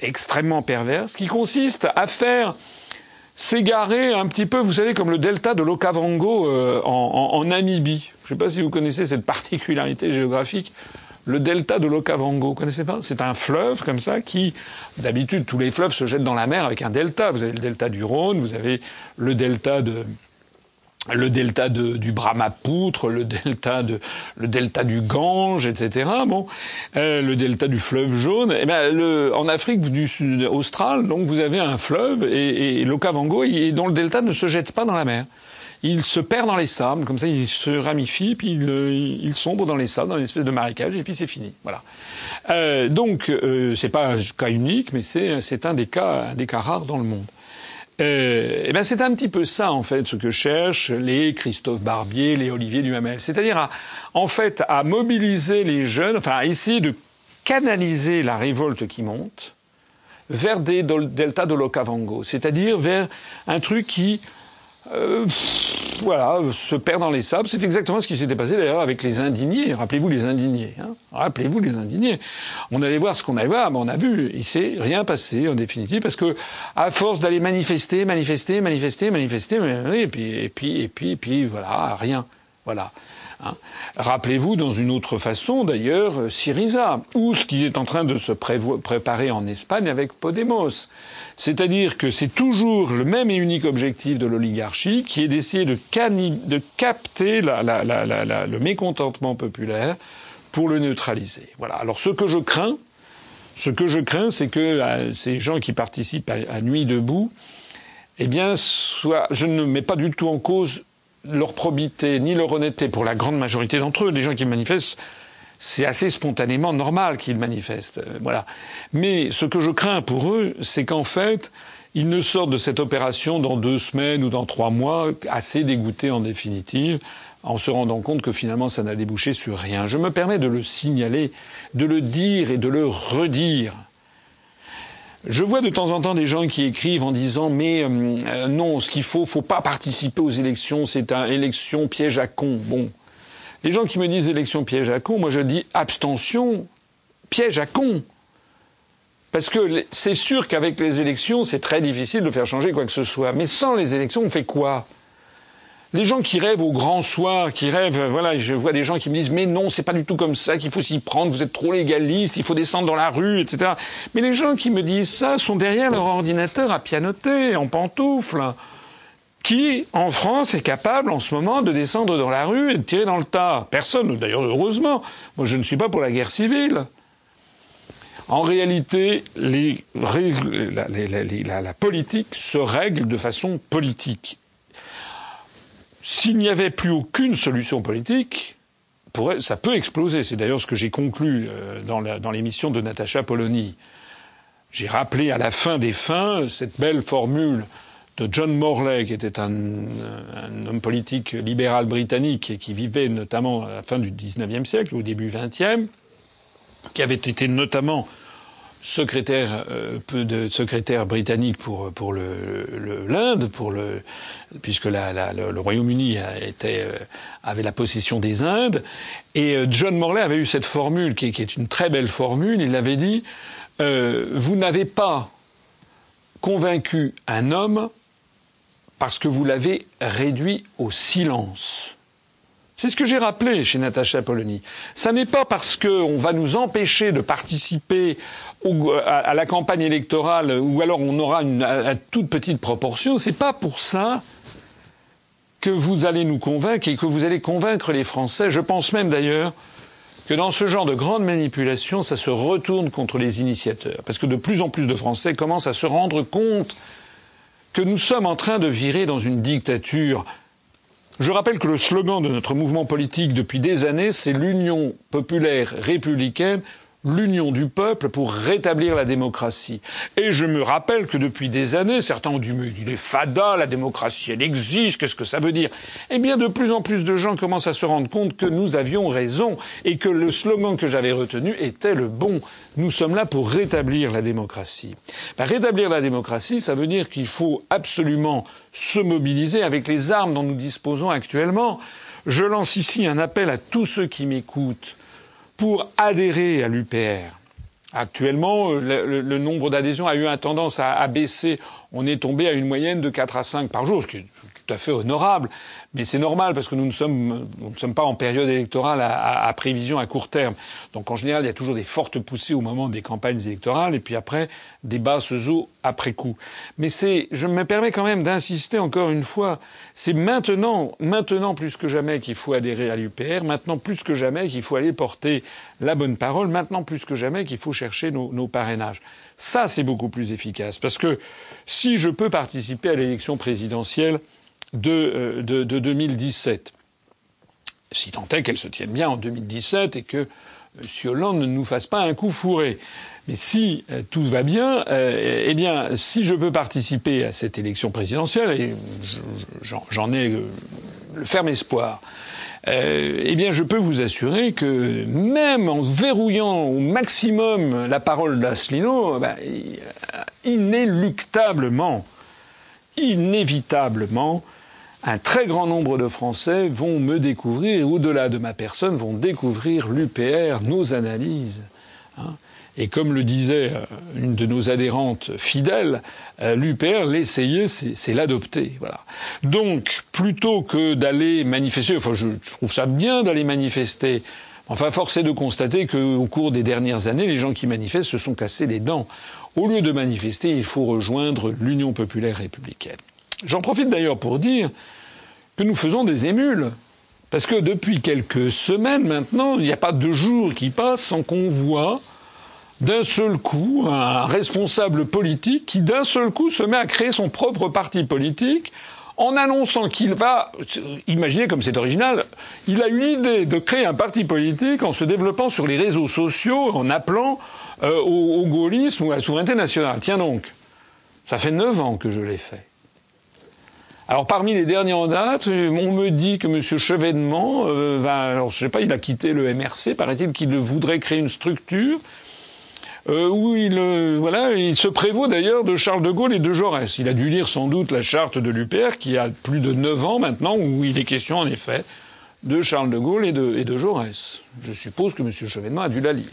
extrêmement perverse qui consiste à faire s'égarer un petit peu, vous savez, comme le delta de l'Okavango euh, en, Namibie. Je ne sais pas si vous connaissez cette particularité géographique le delta de l'Okavango. Vous connaissez pas? C'est un fleuve comme ça qui, d'habitude, tous les fleuves se jettent dans la mer avec un delta. Vous avez le delta du Rhône, vous avez le delta de le delta de, du Brahmapoutre, le delta de, le delta du Gange, etc. Bon, euh, le delta du fleuve jaune. Et eh ben, le, en Afrique du Sud austral, donc vous avez un fleuve et, et l'Okavango, dont le delta ne se jette pas dans la mer il se perd dans les sables, comme ça il se ramifie, puis il, il sombre dans les sables, dans une espèce de marécage, et puis c'est fini. Voilà. Euh, donc euh, c'est pas un cas unique, mais c'est c'est un des cas un des cas rares dans le monde. Euh, et ben c'est un petit peu ça en fait ce que cherchent les Christophe Barbier, les Olivier Duhamel, c'est-à-dire en fait à mobiliser les jeunes, enfin à essayer de canaliser la révolte qui monte vers des deltas de l'Okavango, c'est-à-dire vers un truc qui euh, voilà, se perd dans les sables. C'est exactement ce qui s'était passé d'ailleurs avec les indignés. Rappelez-vous les indignés. Hein Rappelez-vous les indignés. On allait voir ce qu'on allait voir, mais on a vu, il s'est rien passé en définitive parce que à force d'aller manifester, manifester, manifester, manifester, et puis et puis et puis et puis voilà, rien. Voilà. Hein. Rappelez-vous, dans une autre façon, d'ailleurs, euh, Syriza, ou ce qui est en train de se préparer en Espagne avec Podemos. C'est-à-dire que c'est toujours le même et unique objectif de l'oligarchie, qui est d'essayer de, capter le mécontentement populaire pour le neutraliser. Voilà. Alors ce que je crains, ce que je crains, c'est que euh, ces gens qui participent à, Nuit debout, eh bien, soit, je ne mets pas du tout en cause leur probité ni leur honnêteté pour la grande majorité d'entre eux, les gens qui manifestent, c'est assez spontanément normal qu'ils manifestent. Euh, voilà. Mais ce que je crains pour eux, c'est qu'en fait, ils ne sortent de cette opération dans deux semaines ou dans trois mois assez dégoûtés en définitive, en se rendant compte que finalement ça n'a débouché sur rien. Je me permets de le signaler, de le dire et de le redire. Je vois de temps en temps des gens qui écrivent en disant mais euh, euh, non, ce qu'il faut, faut pas participer aux élections, c'est une élection piège à con. Bon, les gens qui me disent élection piège à con, moi je dis abstention piège à con. Parce que c'est sûr qu'avec les élections, c'est très difficile de faire changer quoi que ce soit. Mais sans les élections, on fait quoi? Les gens qui rêvent au grand soir, qui rêvent, voilà, je vois des gens qui me disent mais non, c'est pas du tout comme ça qu'il faut s'y prendre, vous êtes trop légaliste, il faut descendre dans la rue, etc. Mais les gens qui me disent ça sont derrière leur ordinateur à pianoter, en pantoufles. Qui, en France, est capable en ce moment de descendre dans la rue et de tirer dans le tas? Personne, d'ailleurs, heureusement. Moi, je ne suis pas pour la guerre civile. En réalité, la politique se règle de façon politique. S'il n'y avait plus aucune solution politique, ça peut exploser. C'est d'ailleurs ce que j'ai conclu euh, dans l'émission de Natacha Polony. J'ai rappelé à la fin des fins cette belle formule de John Morley, qui était un, homme politique libéral britannique et qui vivait notamment à la fin du XIXe siècle, au début XXe, qui avait été notamment secrétaire euh, secrétaire britannique pour l'Inde puisque le, Royaume-Uni euh, avait la possession des Indes. Et euh, John Morley avait eu cette formule qui, est une très belle formule. Il avait dit vous n'avez pas convaincu un homme parce que vous l'avez réduit au silence c'est ce que j'ai rappelé chez Natacha Polony. Ça n'est pas parce qu'on va nous empêcher de participer à, la campagne électorale ou alors on aura une toute petite proportion. C'est pas pour ça que vous allez nous convaincre et que vous allez convaincre les Français. Je pense même d'ailleurs que dans ce genre de grande manipulation, ça se retourne contre les initiateurs. Parce que de plus en plus de Français commencent à se rendre compte que nous sommes en train de virer dans une dictature je rappelle que le slogan de notre mouvement politique depuis des années, c'est l'Union populaire républicaine l'union du peuple pour rétablir la démocratie. Et je me rappelle que depuis des années, certains ont dit mais il est fada, la démocratie elle existe, qu'est-ce que ça veut dire? Eh bien de plus en plus de gens commencent à se rendre compte que nous avions raison et que le slogan que j'avais retenu était le bon. Nous sommes là pour rétablir la démocratie. Ben, rétablir la démocratie, ça veut dire qu'il faut absolument se mobiliser avec les armes dont nous disposons actuellement. Je lance ici un appel à tous ceux qui m'écoutent pour adhérer à l'UPR. Actuellement, le, le nombre d'adhésions a eu un tendance à, baisser. On est tombé à une moyenne de 4 à 5 par jour, tout à fait honorable. Mais c'est normal parce que nous ne sommes, nous ne sommes pas en période électorale à, à, prévision à court terme. Donc en général, il y a toujours des fortes poussées au moment des campagnes électorales et puis après des basses eaux après coup. Mais c'est, je me permets quand même d'insister encore une fois, c'est maintenant, maintenant plus que jamais qu'il faut adhérer à l'UPR, maintenant plus que jamais qu'il faut aller porter la bonne parole, maintenant plus que jamais qu'il faut chercher nos, nos parrainages. Ça, c'est beaucoup plus efficace parce que si je peux participer à l'élection présidentielle, de, euh, de, de 2017. Si tant est qu'elle se tienne bien en 2017 et que M. Hollande ne nous fasse pas un coup fourré. Mais si euh, tout va bien, euh, eh bien, si je peux participer à cette élection présidentielle, et j'en ai le ferme espoir, eh bien, je peux vous assurer que même en verrouillant au maximum la parole d'Asselineau, ben, inéluctablement, inévitablement, un très grand nombre de Français vont me découvrir, au-delà de ma personne, vont découvrir l'UPR, nos analyses. Hein. Et comme le disait euh, une de nos adhérentes fidèles, euh, l'UPR, l'essayer, c'est l'adopter. Voilà. Donc, plutôt que d'aller manifester, enfin, je trouve ça bien d'aller manifester. Enfin, force est de constater qu'au cours des dernières années, les gens qui manifestent se sont cassés les dents. Au lieu de manifester, il faut rejoindre l'Union populaire républicaine. J'en profite d'ailleurs pour dire que nous faisons des émules. Parce que depuis quelques semaines maintenant, il n'y a pas de jour qui passe sans qu'on voit d'un seul coup un responsable politique qui d'un seul coup se met à créer son propre parti politique en annonçant qu'il va, imaginez comme c'est original, il a eu l'idée de créer un parti politique en se développant sur les réseaux sociaux, en appelant euh, au, au gaullisme ou à la souveraineté nationale. Tiens donc, ça fait neuf ans que je l'ai fait. Alors parmi les derniers en date, on me dit que M. Chevènement euh, va, alors je sais pas, il a quitté le MRC, paraît-il qu'il voudrait créer une structure euh, où il, euh, voilà, il se prévaut d'ailleurs de Charles de Gaulle et de Jaurès. Il a dû lire sans doute la charte de l'UPR qui a plus de neuf ans maintenant, où il est question en effet de Charles de Gaulle et de, et de Jaurès. Je suppose que M. Chevènement a dû la lire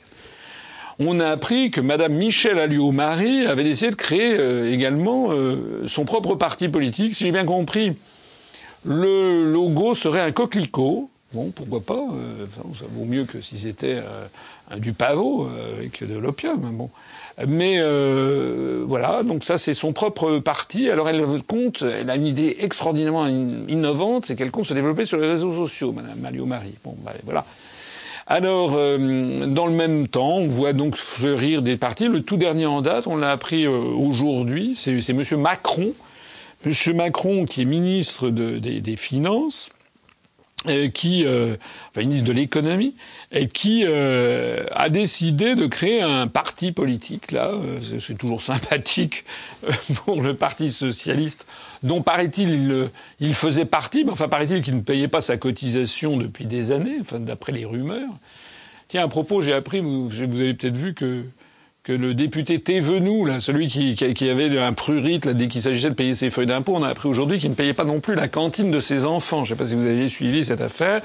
on a appris que Mme Michel Alliot-Marie avait décidé de créer euh, également euh, son propre parti politique. Si j'ai bien compris, le logo serait un coquelicot. Bon, pourquoi pas euh, Ça vaut mieux que si c'était du pavot avec de l'opium. Mais voilà, donc ça c'est son propre parti. Alors elle compte, elle a une idée extraordinairement innovante, c'est qu'elle compte se développer sur les réseaux sociaux, Madame Alliot-Marie. Bon, bah, voilà. Alors, euh, dans le même temps, on voit donc fleurir des partis. Le tout dernier en date, on l'a appris euh, aujourd'hui, c'est M. Macron. M. Macron, qui est ministre des, Finances, euh, qui, enfin, ministre de l'économie, et qui a décidé de créer un parti politique. Là, c'est toujours sympathique pour le Parti socialiste dont paraît-il il, faisait partie, mais enfin paraît-il qu'il ne payait pas sa cotisation depuis des années, enfin d'après les rumeurs. Tiens, à propos, j'ai appris, vous avez peut-être vu que que le député Thévenoud, là, celui qui, qui, avait un prurite là, dès qu'il s'agissait de payer ses feuilles d'impôt, on a appris aujourd'hui qu'il ne payait pas non plus la cantine de ses enfants. Je ne sais pas si vous aviez suivi cette affaire.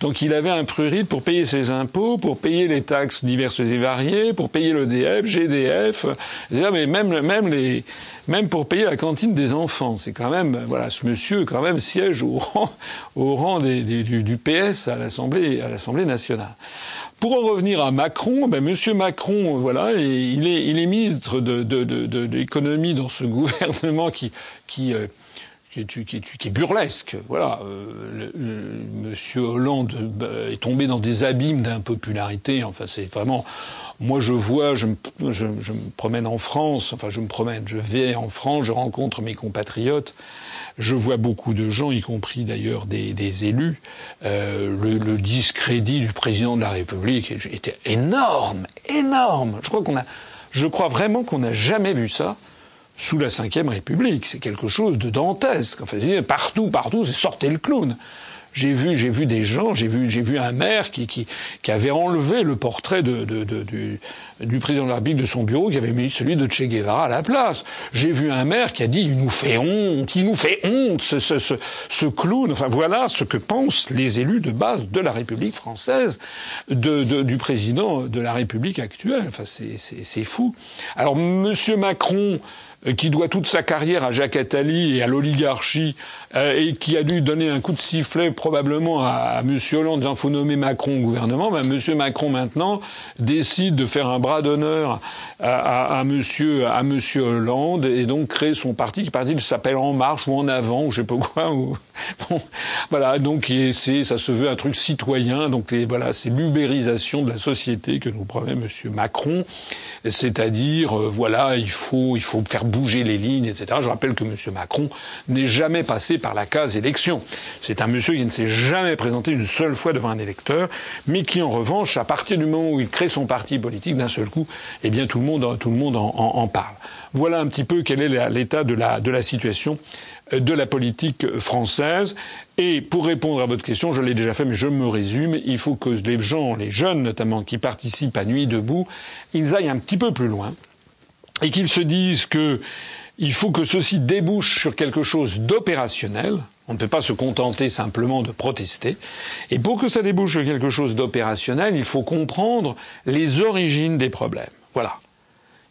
Donc il avait un prurite pour payer ses impôts, pour payer les taxes diverses et variées, pour payer l'EDF, GDF, mais même, même les, même pour payer la cantine des enfants. C'est quand même, voilà, ce monsieur quand même siège au rang, au rang des, du, du, PS à l'Assemblée nationale. Pour en revenir à Macron, ben Monsieur Macron, voilà, il est, il est ministre de, de, de, de l'économie dans ce gouvernement qui, qui, euh, qui, est, qui, qui, est, burlesque. Voilà, euh, Monsieur Hollande bah, est tombé dans des abîmes d'impopularité. Enfin, c'est vraiment. Moi, je vois, je me, je, je me promène en France. Enfin, je me promène, je vais en France, je rencontre mes compatriotes. Je vois beaucoup de gens, y compris d'ailleurs des, élus, euh, le, le, discrédit du président de la République était énorme, énorme. Je crois qu'on a, je crois vraiment qu'on n'a jamais vu ça sous la Ve République. C'est quelque chose de dantesque. Enfin, partout, partout, c'est sortez le clown. J'ai vu, j'ai vu des gens, j'ai vu, j'ai vu un maire qui, qui, qui, avait enlevé le portrait de, de, de, du, du, président de la République de son bureau, qui avait mis celui de Che Guevara à la place. J'ai vu un maire qui a dit il nous fait honte, il nous fait honte, ce, ce, ce, clown. Enfin voilà ce que pensent les élus de base de la République française, de, du président de la République actuelle. Enfin c'est fou. Alors Monsieur Macron euh, qui doit toute sa carrière à Jacques Attali et à l'oligarchie, euh, et qui a dû donner un coup de sifflet probablement à, M. Hollande, disant faut nommer Macron au gouvernement, ben, M. Macron maintenant décide de faire un bras d'honneur à, à, Monsieur à Monsieur Hollande et donc crée son parti qui parti s'appelle En Marche ou En Avant ou je sais pas quoi. Voilà donc c'est ça se veut un truc citoyen donc voilà c'est l'ubérisation de la société que nous promet Monsieur Macron, c'est-à-dire euh, voilà il faut il faut faire bouger les lignes, etc. Je rappelle que M. Macron n'est jamais passé par la case élection. C'est un monsieur qui ne s'est jamais présenté une seule fois devant un électeur, mais qui, en revanche, à partir du moment où il crée son parti politique, d'un seul coup, eh bien, tout le monde, tout le monde en, parle. Voilà un petit peu quel est l'état de la, de la situation euh, de la politique française. Et pour répondre à votre question, je l'ai déjà fait, mais je me résume, il faut que les gens, les jeunes notamment, qui participent à Nuit debout, ils aillent un petit peu plus loin et qu'ils se disent que il faut que ceci débouche sur quelque chose d'opérationnel. On ne peut pas se contenter simplement de protester. Et pour que ça débouche sur quelque chose d'opérationnel, il faut comprendre les origines des problèmes. Voilà.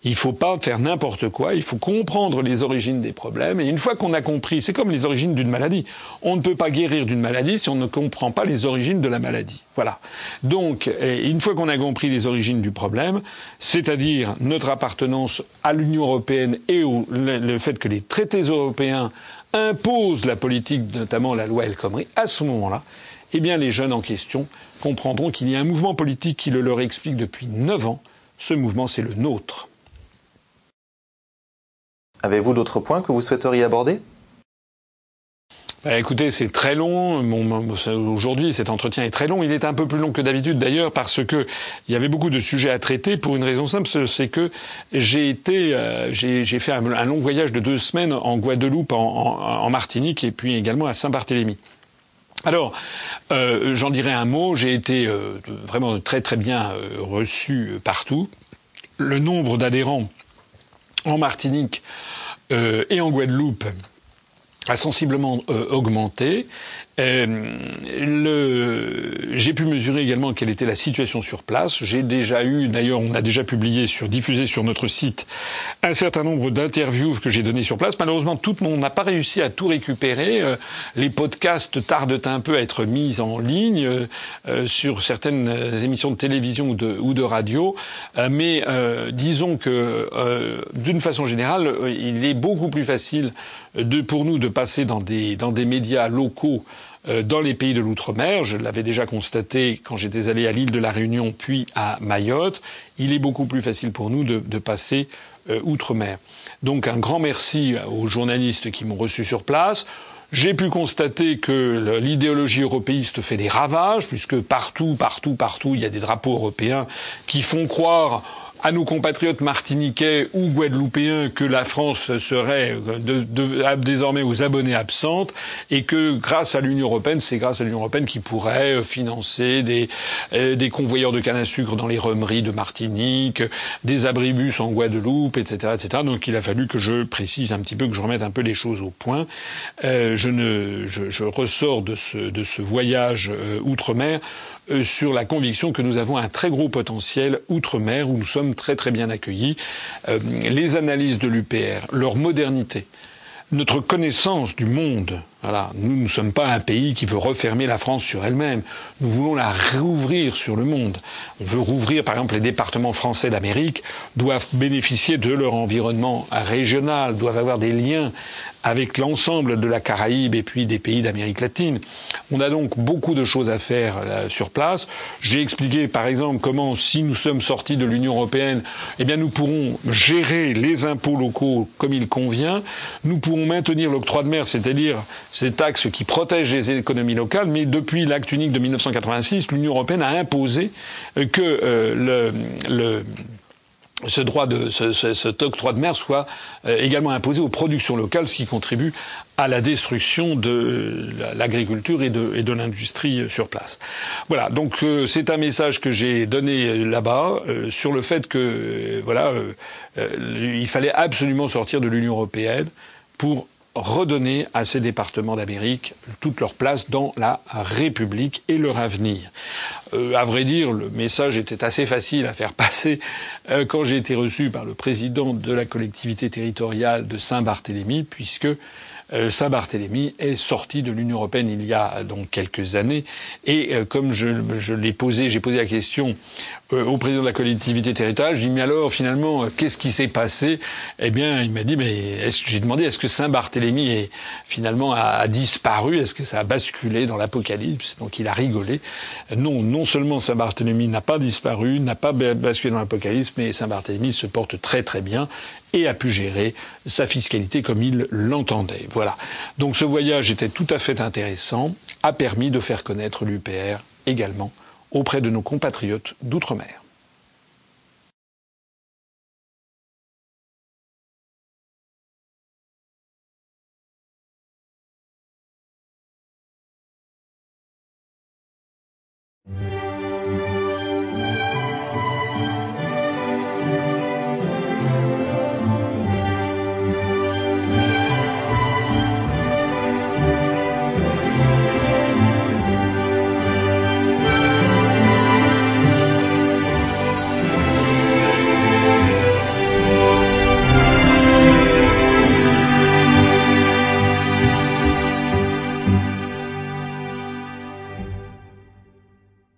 Il ne faut pas faire n'importe quoi, il faut comprendre les origines des problèmes. Et une fois qu'on a compris, c'est comme les origines d'une maladie. On ne peut pas guérir d'une maladie si on ne comprend pas les origines de la maladie. Voilà. Donc, une fois qu'on a compris les origines du problème, c'est-à-dire notre appartenance à l'Union européenne et le, fait que les traités européens imposent la politique, notamment la loi El Khomri, à ce moment-là, eh bien, les jeunes en question comprendront qu'il y a un mouvement politique qui le leur explique depuis neuf ans. Ce mouvement, c'est le nôtre. Avez-vous d'autres points que vous souhaiteriez aborder? Bah, écoutez, c'est très long. Aujourd'hui, cet entretien est très long. Il est un peu plus long que d'habitude, d'ailleurs, parce que il y avait beaucoup de sujets à traiter pour une raison simple, c'est que j'ai euh, fait un, long voyage de deux semaines en Guadeloupe, en, Martinique, et puis également à Saint-Barthélemy. Alors, euh, j'en dirai un mot. J'ai été euh, vraiment très très bien reçu partout. Le nombre d'adhérents en Martinique euh, et en Guadeloupe a sensiblement euh, augmenté. Euh, j'ai pu mesurer également quelle était la situation sur place. J'ai déjà eu, d'ailleurs, on a déjà publié sur, diffusé sur notre site un certain nombre d'interviews que j'ai données sur place. Malheureusement, tout monde n'a pas réussi à tout récupérer. Euh, les podcasts tardent un peu à être mis en ligne euh, sur certaines émissions de télévision ou de, radio. mais disons que, d'une façon générale, il est beaucoup plus facile de, pour nous de passer dans des, dans des médias locaux dans les pays de l'outre-mer. Je l'avais déjà constaté quand j'étais allé à l'île de la Réunion puis à Mayotte. Il est beaucoup plus facile pour nous de, de passer euh, outre-mer. Donc un grand merci aux journalistes qui m'ont reçu sur place. J'ai pu constater que l'idéologie européiste fait des ravages, puisque partout, partout, partout, il y a des drapeaux européens qui font croire à nos compatriotes martiniquais ou guadeloupéens que la France serait de, désormais aux abonnés absentes et que grâce à l'Union européenne, c'est grâce à l'Union européenne qui pourrait euh, financer des, euh, des convoyeurs de canne à sucre dans les remeries de Martinique, des abribus en Guadeloupe, etc., etc. Donc il a fallu que je précise un petit peu, que je remette un peu les choses au point. Euh, je, ne, je, je, ressors de ce, de ce voyage euh, outre-mer euh, sur la conviction que nous avons un très gros potentiel outre-mer où nous sommes très très bien accueillis. Euh, les analyses de l'UPR, leur modernité, notre connaissance du monde. Voilà. Nous ne sommes pas un pays qui veut refermer la France sur elle-même. Nous voulons la rouvrir sur le monde. On veut rouvrir, par exemple, les départements français d'Amérique doivent bénéficier de leur environnement régional, doivent avoir des liens avec l'ensemble de la Caraïbe et puis des pays d'Amérique latine. On a donc beaucoup de choses à faire là, sur place. J'ai expliqué par exemple comment si nous sommes sortis de l'Union européenne, eh bien nous pourrons gérer les impôts locaux comme il convient. Nous pourrons maintenir l'octroi de mer, c'est-à-dire ces taxes qui protègent les économies locales, mais depuis l'acte unique de 1986, l'Union européenne a imposé que euh, le, le ce droit de ce, ce, cet de mer soit euh, également imposé aux productions locales, ce qui contribue à la destruction de l'agriculture et de, et de l'industrie sur place. Voilà, donc euh, c'est un message que j'ai donné euh, là-bas sur le fait que voilà, il fallait absolument sortir de l'Union européenne pour redonner à ces départements d'Amérique toute leur place dans la République et leur avenir. Euh, à vrai dire, le message était assez facile à faire passer euh, quand j'ai été reçu par le président de la collectivité territoriale de Saint-Barthélemy, puisque Saint-Barthélemy est sorti de l'Union européenne il y a donc quelques années. Et euh, comme je, je l'ai posé, j'ai posé la question euh, au président de la collectivité territoriale, je dis mais alors finalement qu'est-ce qui s'est passé? Eh bien, il m'a dit mais est-ce que j'ai demandé est-ce que Saint-Barthélemy est finalement a, disparu? Est-ce que ça a basculé dans l'apocalypse? Donc il a rigolé. Non, non seulement Saint-Barthélemy n'a pas disparu, n'a pas basculé dans l'apocalypse, mais Saint-Barthélemy se porte très très bien et a pu gérer sa fiscalité comme il l'entendait. Voilà. Donc ce voyage était tout à fait intéressant, a permis de faire connaître l'UPR également auprès de nos compatriotes d'outre-mer.